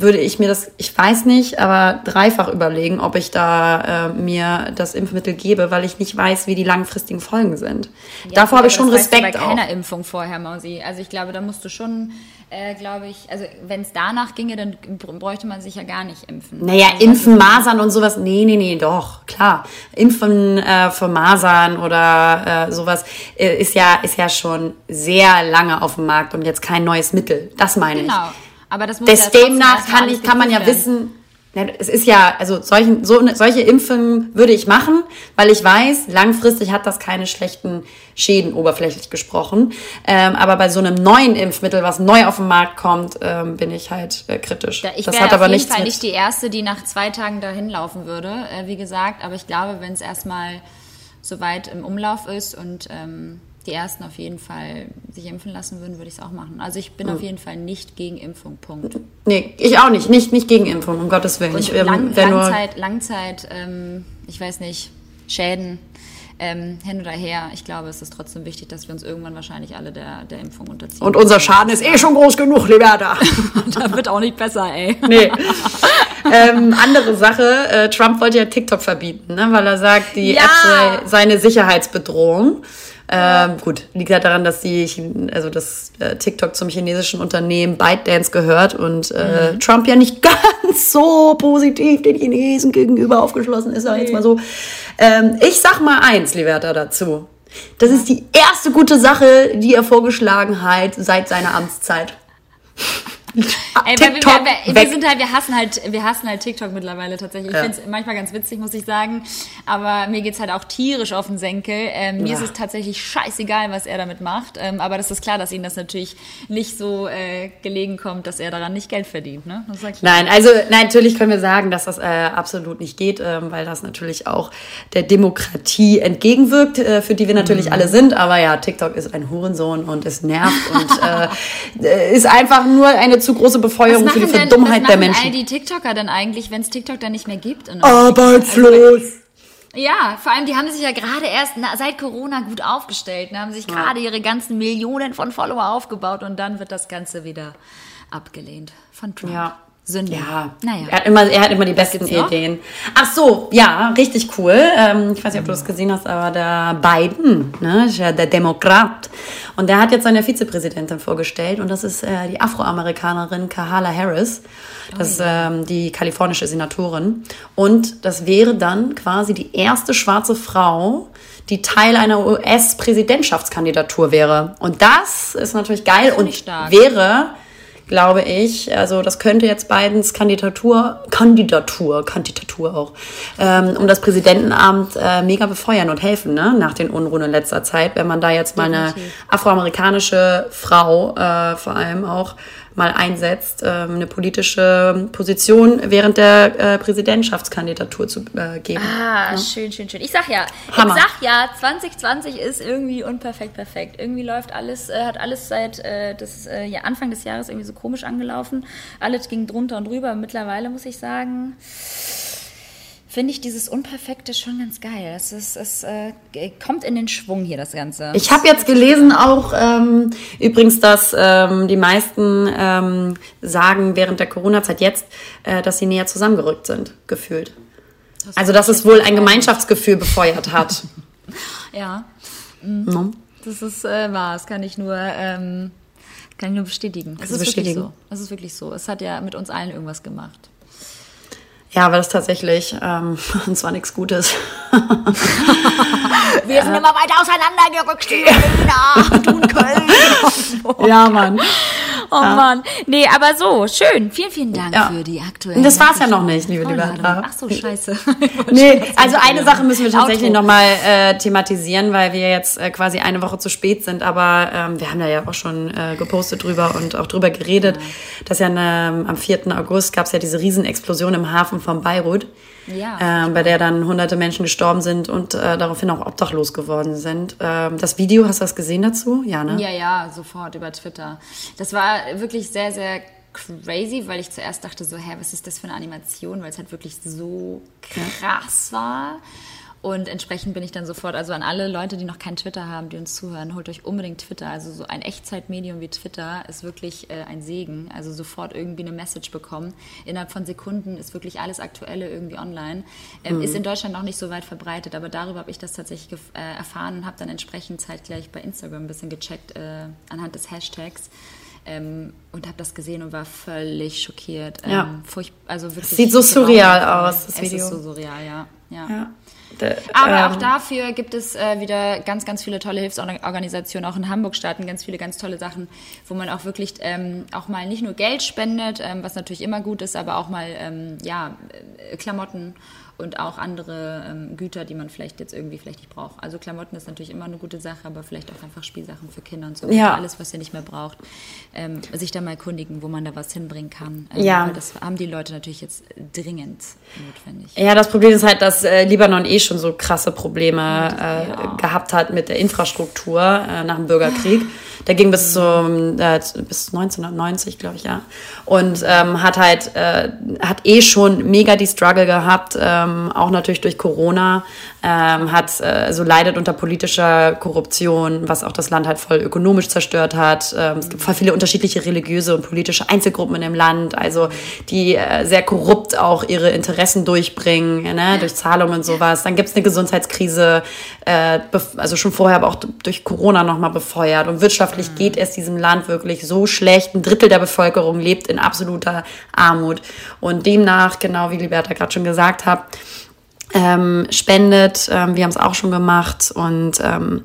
würde ich mir das, ich weiß nicht, aber dreifach überlegen, ob ich da äh, mir das Impfmittel gebe, weil ich nicht weiß, wie die langfristigen Folgen sind. Ja, Davor habe ich schon Respekt bei keiner Impfung Impfung vorher, Mausi. Also ich glaube, da musst du schon, äh, glaube ich, also wenn es danach ginge, dann bräuchte man sich ja gar nicht impfen. Naja, also impfen, Masern und sowas, nee, nee, nee, doch, klar. Impfen äh, für Masern oder äh, sowas äh, ist, ja, ist ja schon sehr lange auf dem Markt und jetzt kein neues Mittel. Das meine genau. ich. Aber das muss Des, ja demnach kann, ich, kann man ja wissen, es ist ja, also solchen, so, solche Impfungen würde ich machen, weil ich weiß, langfristig hat das keine schlechten Schäden, oberflächlich gesprochen. Ähm, aber bei so einem neuen Impfmittel, was neu auf den Markt kommt, ähm, bin ich halt äh, kritisch. ich das hat aber auf jeden Fall nicht die Erste, die nach zwei Tagen dahin laufen würde, äh, wie gesagt. Aber ich glaube, wenn es erstmal soweit im Umlauf ist und ähm, die ersten auf jeden Fall sich impfen lassen würden, würde ich es auch machen. Also ich bin mhm. auf jeden Fall nicht gegen Impfung, Punkt. Nee, ich auch nicht. Nicht, nicht gegen Impfung, um Gottes Willen. Und ich, lang, Langzeit, Langzeit ähm, ich weiß nicht, Schäden ähm, hin oder her. Ich glaube, es ist trotzdem wichtig, dass wir uns irgendwann wahrscheinlich alle der, der Impfung unterziehen. Und unser Schaden ist eh schon groß genug, Liberta. <laughs> da wird auch nicht besser, ey. Nee. ähm, andere Sache, äh, Trump wollte ja TikTok verbieten, ne? weil er sagt, die ja. App sei seine Sicherheitsbedrohung. Ähm, gut, liegt halt daran, dass die, also das äh, TikTok zum chinesischen Unternehmen ByteDance gehört und äh, mhm. Trump ja nicht <laughs> ganz so positiv den Chinesen gegenüber aufgeschlossen ist, sag ich jetzt mal so. Ähm, ich sag mal eins, Liberta, dazu. Das ist die erste gute Sache, die er vorgeschlagen hat seit seiner Amtszeit. Ey, TikTok wir, wir, wir, sind halt, wir hassen halt, wir hassen halt TikTok mittlerweile tatsächlich. Ich ja. finde es manchmal ganz witzig, muss ich sagen. Aber mir geht's halt auch tierisch auf den Senkel. Ähm, mir ja. ist es tatsächlich scheißegal, was er damit macht. Ähm, aber das ist klar, dass ihm das natürlich nicht so äh, gelegen kommt, dass er daran nicht Geld verdient. Ne? nein, also nein, natürlich können wir sagen, dass das äh, absolut nicht geht, ähm, weil das natürlich auch der Demokratie entgegenwirkt, äh, für die wir natürlich mhm. alle sind. Aber ja, TikTok ist ein Hurensohn und es nervt und <laughs> äh, ist einfach nur eine zu große Befeuerung für die denn, Verdummheit der Menschen. Was all die TikToker dann eigentlich, wenn es TikTok dann nicht mehr gibt? Arbeitslos! Also, ja, vor allem, die haben sich ja gerade erst na, seit Corona gut aufgestellt, ne, haben sich gerade ihre ganzen Millionen von Follower aufgebaut und dann wird das Ganze wieder abgelehnt von Trump. Ja. Sünde. Ja, naja. Er hat immer, er hat immer die besten Ideen. Ach so, ja, richtig cool. Ähm, ich weiß nicht, ob du das gesehen hast, aber der Biden, ne, ja der Demokrat. Und der hat jetzt seine Vizepräsidentin vorgestellt und das ist äh, die Afroamerikanerin Kahala Harris. Das ist ähm, die kalifornische Senatorin. Und das wäre dann quasi die erste schwarze Frau, die Teil einer US-Präsidentschaftskandidatur wäre. Und das ist natürlich geil und stark. wäre glaube ich. Also das könnte jetzt Bidens Kandidatur, Kandidatur, Kandidatur auch, ähm, um das Präsidentenamt äh, mega befeuern und helfen, ne? nach den Unruhen in letzter Zeit, wenn man da jetzt mal eine afroamerikanische Frau äh, vor allem auch mal einsetzt, ähm, eine politische Position während der äh, Präsidentschaftskandidatur zu äh, geben. Ah, ja. schön, schön, schön. Ich sag ja, Hammer. ich sag ja, 2020 ist irgendwie unperfekt perfekt. Irgendwie läuft alles, äh, hat alles seit das, ja, Anfang des Jahres irgendwie so komisch angelaufen. Alles ging drunter und drüber. Mittlerweile muss ich sagen, finde ich dieses Unperfekte schon ganz geil. Es, ist, es äh, kommt in den Schwung hier, das Ganze. Ich habe jetzt gelesen auch ähm, übrigens, dass ähm, die meisten ähm, sagen während der Corona-Zeit jetzt, äh, dass sie näher zusammengerückt sind, gefühlt. Das also dass es wohl ein Gemeinschaftsgefühl befeuert hat. <laughs> ja. Mhm. No. Das ist äh, wahr, das kann ich nur... Ähm, kann ich nur bestätigen. Es ist bestätigen. wirklich so. Es ist wirklich so. Es hat ja mit uns allen irgendwas gemacht. Ja, aber das tatsächlich, ähm, <laughs> und zwar nichts Gutes. <laughs> Wir sind immer weiter auseinandergerückt, Berliner, du Köln. <laughs> ja, Mann. Oh ja. Mann. Nee, aber so, schön. Vielen, vielen Dank ja. für die aktuellen. Das war's ja noch nicht, liebe Lieber. Ach so, scheiße. nee, <laughs> also eine Sache müssen wir tatsächlich nochmal äh, thematisieren, weil wir jetzt äh, quasi eine Woche zu spät sind, aber ähm, wir haben da ja auch schon äh, gepostet drüber und auch drüber geredet, ja. dass ja eine, am 4. August gab es ja diese Riesenexplosion im Hafen von Beirut ja, äh, bei der dann hunderte Menschen gestorben sind und äh, daraufhin auch obdachlos geworden sind. Ähm, das Video, hast du das gesehen dazu? Ja, ne? Ja, ja, sofort über Twitter. Das war wirklich sehr, sehr crazy, weil ich zuerst dachte so, hä, was ist das für eine Animation, weil es halt wirklich so krass war. Und entsprechend bin ich dann sofort, also an alle Leute, die noch kein Twitter haben, die uns zuhören, holt euch unbedingt Twitter. Also so ein Echtzeitmedium wie Twitter ist wirklich äh, ein Segen. Also sofort irgendwie eine Message bekommen. Innerhalb von Sekunden ist wirklich alles Aktuelle irgendwie online. Ähm, mhm. Ist in Deutschland noch nicht so weit verbreitet, aber darüber habe ich das tatsächlich äh, erfahren und habe dann entsprechend zeitgleich bei Instagram ein bisschen gecheckt äh, anhand des Hashtags. Ähm, und habe das gesehen und war völlig schockiert. Ähm, ja. Also wirklich Sieht so surreal aus, das Video. Es ist so surreal, ja. ja. ja. Aber ähm, auch dafür gibt es äh, wieder ganz, ganz viele tolle Hilfsorganisationen. Auch in Hamburg starten ganz viele ganz tolle Sachen, wo man auch wirklich ähm, auch mal nicht nur Geld spendet, ähm, was natürlich immer gut ist, aber auch mal ähm, ja, äh, Klamotten und auch andere ähm, Güter, die man vielleicht jetzt irgendwie vielleicht nicht braucht. Also Klamotten ist natürlich immer eine gute Sache, aber vielleicht auch einfach Spielsachen für Kinder und so. Ja. Alles, was ihr nicht mehr braucht. Ähm, sich da mal erkundigen, wo man da was hinbringen kann. Ähm, ja. das haben die Leute natürlich jetzt dringend notwendig. Ja, das Problem ist halt, dass äh, Libanon eh schon so krasse Probleme äh, ja. gehabt hat mit der Infrastruktur äh, nach dem Bürgerkrieg. <laughs> Der ging bis, zu, äh, bis 1990, glaube ich, ja. Und ähm, hat halt, äh, hat eh schon mega die Struggle gehabt, ähm, auch natürlich durch Corona, ähm, hat, äh, so leidet unter politischer Korruption, was auch das Land halt voll ökonomisch zerstört hat. Ähm, es gibt voll viele unterschiedliche religiöse und politische Einzelgruppen in dem Land, also die äh, sehr korrupt auch ihre Interessen durchbringen, ne, durch Zahlungen und sowas. Dann gibt es eine Gesundheitskrise, äh, also schon vorher, aber auch durch Corona nochmal befeuert und wirtschaftlich wirtschaftlich geht es diesem Land wirklich so schlecht. Ein Drittel der Bevölkerung lebt in absoluter Armut. Und demnach, genau wie Liberta gerade schon gesagt hat, ähm, spendet. Ähm, wir haben es auch schon gemacht und ähm,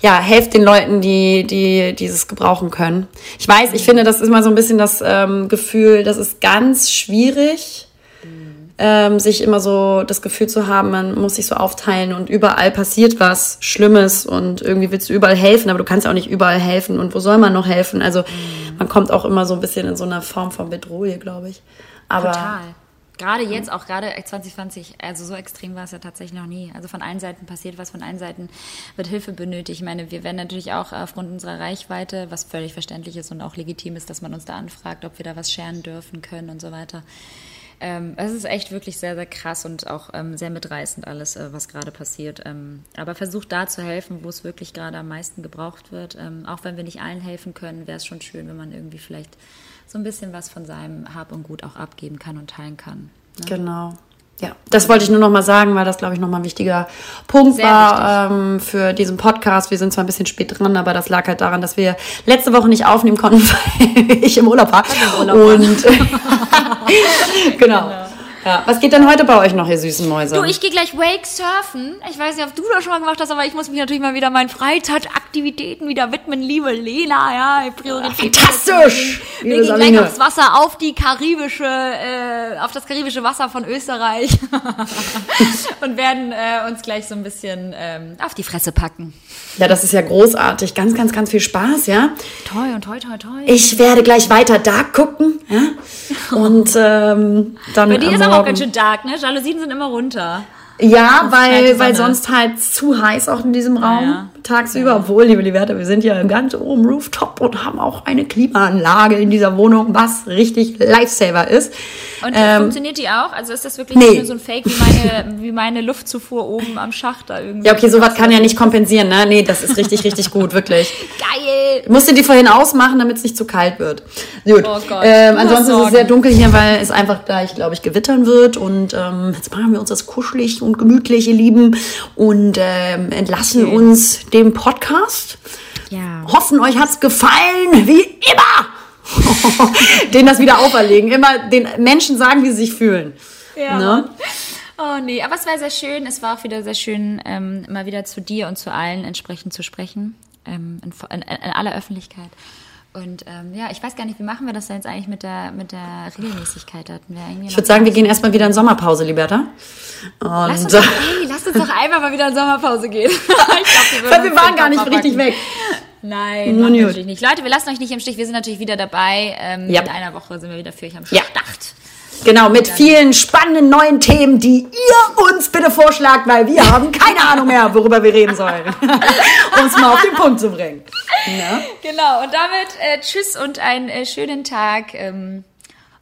ja, helft den Leuten, die, die dieses gebrauchen können. Ich weiß, ich finde, das ist mal so ein bisschen das ähm, Gefühl, das ist ganz schwierig ähm, sich immer so das Gefühl zu haben, man muss sich so aufteilen und überall passiert was Schlimmes und irgendwie willst du überall helfen, aber du kannst auch nicht überall helfen und wo soll man noch helfen? Also mhm. man kommt auch immer so ein bisschen in so eine Form von Bedrohung, glaube ich. Aber Total. Gerade jetzt, auch gerade 2020, also so extrem war es ja tatsächlich noch nie. Also von allen Seiten passiert was, von allen Seiten wird Hilfe benötigt. Ich meine, wir werden natürlich auch aufgrund unserer Reichweite, was völlig verständlich ist und auch legitim ist, dass man uns da anfragt, ob wir da was scheren dürfen können und so weiter. Ähm, es ist echt wirklich sehr, sehr krass und auch ähm, sehr mitreißend alles, äh, was gerade passiert. Ähm, aber versucht da zu helfen, wo es wirklich gerade am meisten gebraucht wird. Ähm, auch wenn wir nicht allen helfen können, wäre es schon schön, wenn man irgendwie vielleicht so ein bisschen was von seinem Hab und Gut auch abgeben kann und teilen kann. Ne? Genau. Ja, das wollte ich nur noch mal sagen, weil das, glaube ich, noch mal ein wichtiger Punkt Sehr war ähm, für diesen Podcast. Wir sind zwar ein bisschen spät dran, aber das lag halt daran, dass wir letzte Woche nicht aufnehmen konnten, <laughs> weil ich im Urlaub war. Urlaub Und <laughs> genau. genau. Ja. Was geht denn heute bei euch noch, ihr süßen Mäuse? Du, ich gehe gleich Wake surfen. Ich weiß nicht, ob du das schon mal gemacht hast, aber ich muss mich natürlich mal wieder meinen Freizeitaktivitäten Aktivitäten wieder widmen, liebe Lena, ja, Priorität. Fantastisch! Wir gehen gleich aufs Wasser, auf die karibische, äh, auf das karibische Wasser von Österreich <laughs> und werden äh, uns gleich so ein bisschen ähm, auf die Fresse packen. Ja, das ist ja großartig. Ganz, ganz, ganz viel Spaß, ja. Toll und toll, toll, toll. Ich werde gleich weiter Dark gucken, ja. Und ähm, dann. Bei dir ist aber auch ganz schön dark, ne? Jalousien sind immer runter. Ja, weil, weil sonst halt zu heiß auch in diesem Raum ja. Tagsüber. Obwohl, liebe Liberta, wir sind ja ganz oben Rooftop und haben auch eine Klimaanlage in dieser Wohnung, was richtig Lifesaver ist. Und ähm, funktioniert die auch? Also ist das wirklich nee. nur so ein Fake wie meine, wie meine Luftzufuhr oben am Schacht da irgendwie? Ja, okay, sowas kann ja nicht kompensieren, ne? Nee, das ist richtig, richtig gut, wirklich. <laughs> Geil! Musste die vorhin ausmachen, damit es nicht zu kalt wird. Gut. Oh Gott. Ähm, ansonsten ist es sehr dunkel hier, weil es einfach gleich, glaube ich, gewittern wird. Und ähm, jetzt machen wir uns das kuschelig und gemütlich, ihr Lieben, und ähm, entlassen okay. uns dem Podcast. Ja. Hoffen, euch hat's gefallen, wie immer! <laughs> denen das wieder auferlegen. Immer den Menschen sagen, wie sie sich fühlen. Ja. Ne? Oh nee, aber es war sehr schön. Es war auch wieder sehr schön, ähm, mal wieder zu dir und zu allen entsprechend zu sprechen. Ähm, in, in, in, aller Öffentlichkeit. Und ähm, ja, ich weiß gar nicht, wie machen wir das denn jetzt eigentlich mit der, mit der Regelmäßigkeit? Ich würde sagen, wir gehen erstmal wieder in Sommerpause, Liberta. Und lass uns, doch, <laughs> hey, lass uns doch einfach mal wieder in Sommerpause gehen. <laughs> ich glaub, wir, wir waren gar nicht richtig weg. Nein, natürlich nicht. Leute, wir lassen euch nicht im Stich. Wir sind natürlich wieder dabei. Ähm, ja. In einer Woche sind wir wieder für euch am Start. Ja. Genau, mit vielen spannenden neuen Themen, die ihr uns bitte vorschlagt, weil wir haben keine Ahnung mehr, worüber wir reden sollen. <laughs> um es mal auf den Punkt zu bringen. Ja. Genau, und damit äh, tschüss und einen äh, schönen Tag. Ähm,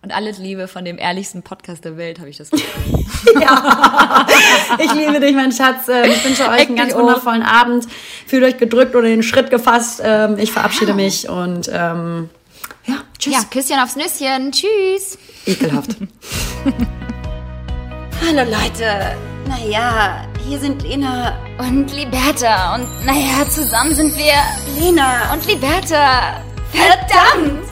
und alles Liebe von dem ehrlichsten Podcast der Welt, habe ich das Gefühl. <laughs> ja. Ich liebe dich, mein Schatz. Ähm, ich wünsche euch einen ganz wundervollen Abend. Fühlt euch gedrückt oder den Schritt gefasst. Ähm, ich verabschiede mich und ähm, ja, tschüss. Ja, Küsschen aufs Nüsschen. Tschüss. Ekelhaft. <laughs> Hallo Leute. Naja, hier sind Lena und Liberta. Und naja, zusammen sind wir Lena und Liberta. Verdammt!